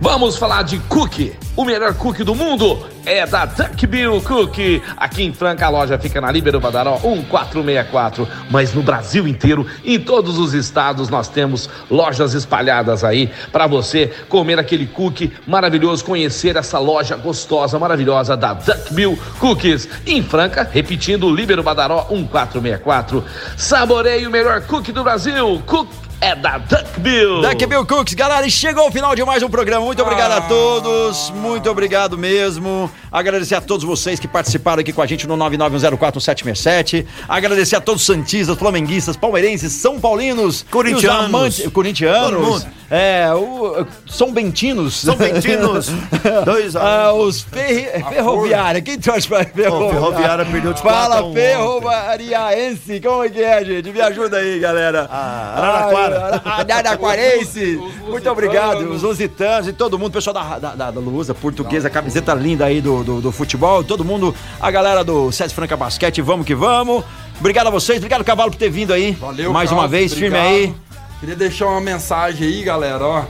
Vamos falar de cookie. o melhor cookie do mundo é da Duck Bill Cookie. Aqui em Franca a loja fica na Líbero Badaró 1464, mas no Brasil inteiro, em todos os estados nós temos lojas espalhadas aí para você comer aquele cookie maravilhoso, conhecer essa loja gostosa, maravilhosa da Duck Bill Cookies. Em Franca, repetindo, Líbero Badaró 1464. Saboreie o melhor cookie do Brasil. Cookie é da Duck Bill. Duck Bill Cooks, galera, e chegou o final de mais um programa. Muito obrigado a todos, muito obrigado mesmo. Agradecer a todos vocês que participaram aqui com a gente no 991041767. Agradecer a todos os santistas, flamenguistas, palmeirenses, são paulinos, Corintianos. e os amantes- corintianos, Todo mundo. É, o, são bentinos. São Bentinos. Dois a um. ah, os ferri, ferroviária. Quem torce pra ferroviária? Ferroviária perdeu de Fala 4 a 1 ferroviariaense, como é que é, gente? Me ajuda aí, galera. Araraquara. Ai, Araraquarense. Muito obrigado. Os lusitanos e todo mundo, pessoal da, da, da, da Lusa Portuguesa, camiseta linda aí do, do, do futebol. Todo mundo, a galera do César Franca Basquete, vamos que vamos. Obrigado a vocês, obrigado Cavalo por ter vindo aí. Valeu, Mais Carlos, uma vez, firme obrigado. aí. Queria deixar uma mensagem aí, galera, ó.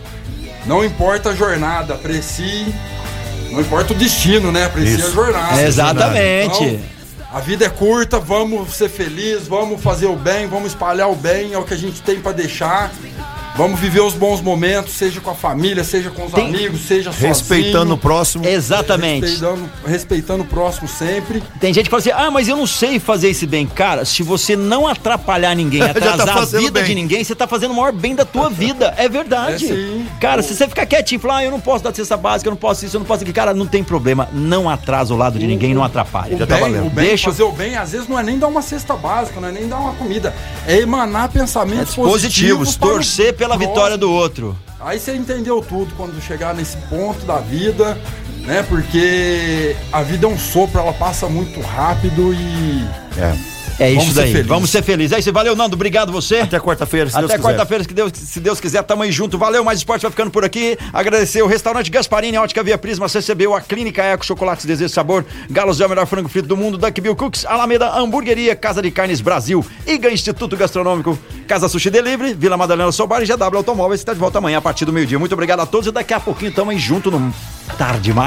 Não importa a jornada, aprecie. Não importa o destino, né? Aprecie a jornada. Exatamente. Então, a vida é curta, vamos ser felizes, vamos fazer o bem, vamos espalhar o bem, é o que a gente tem pra deixar. Vamos viver os bons momentos, seja com a família, seja com os Tem- amigos, seja sozinho. Respeitando o próximo. Exatamente. Respeitando, respeitando o próximo sempre. Tem gente que fala assim: ah, mas eu não sei fazer esse bem. Cara, se você não atrapalhar ninguém, Já tá atrasar a vida bem. de ninguém, você tá fazendo o maior bem da tua vida. É verdade. É sim. Cara, se você ficar quietinho e falar, ah, eu não posso dar cesta básica, eu não posso isso, eu não posso aquilo, cara, não tem problema. Não atrasa o lado de ninguém, não atrapalha. O bem, o bem Deixa fazer o bem, às vezes não é nem dar uma cesta básica, não é nem dar uma comida. É emanar pensamentos positivos, positivos. o torcer pela próximo. vitória do outro. Aí você entendeu tudo quando chegar nesse ponto da vida, né? Porque a vida é um sopro, ela passa muito rápido e. É. É Vamos isso ser daí. felizes. Vamos ser felizes. É isso. Valeu, Nando. Obrigado você. Até quarta-feira, se Deus Até quiser. quarta-feira, se Deus, se Deus quiser, tamo aí junto. Valeu, mais esporte vai ficando por aqui. Agradecer o restaurante Gasparini, a Ótica Via Prisma, CCBU, a Clínica Eco, Chocolates Desejo Sabor, Galos é o melhor frango frito do mundo, Duck Bill Cooks, Alameda Hamburgueria, Casa de Carnes Brasil, IGA Instituto Gastronômico, Casa Sushi Delivery, Vila Madalena Sobar e GW Automóveis. Está de volta amanhã a partir do meio-dia. Muito obrigado a todos e daqui a pouquinho tamo aí junto no Tarde Mais.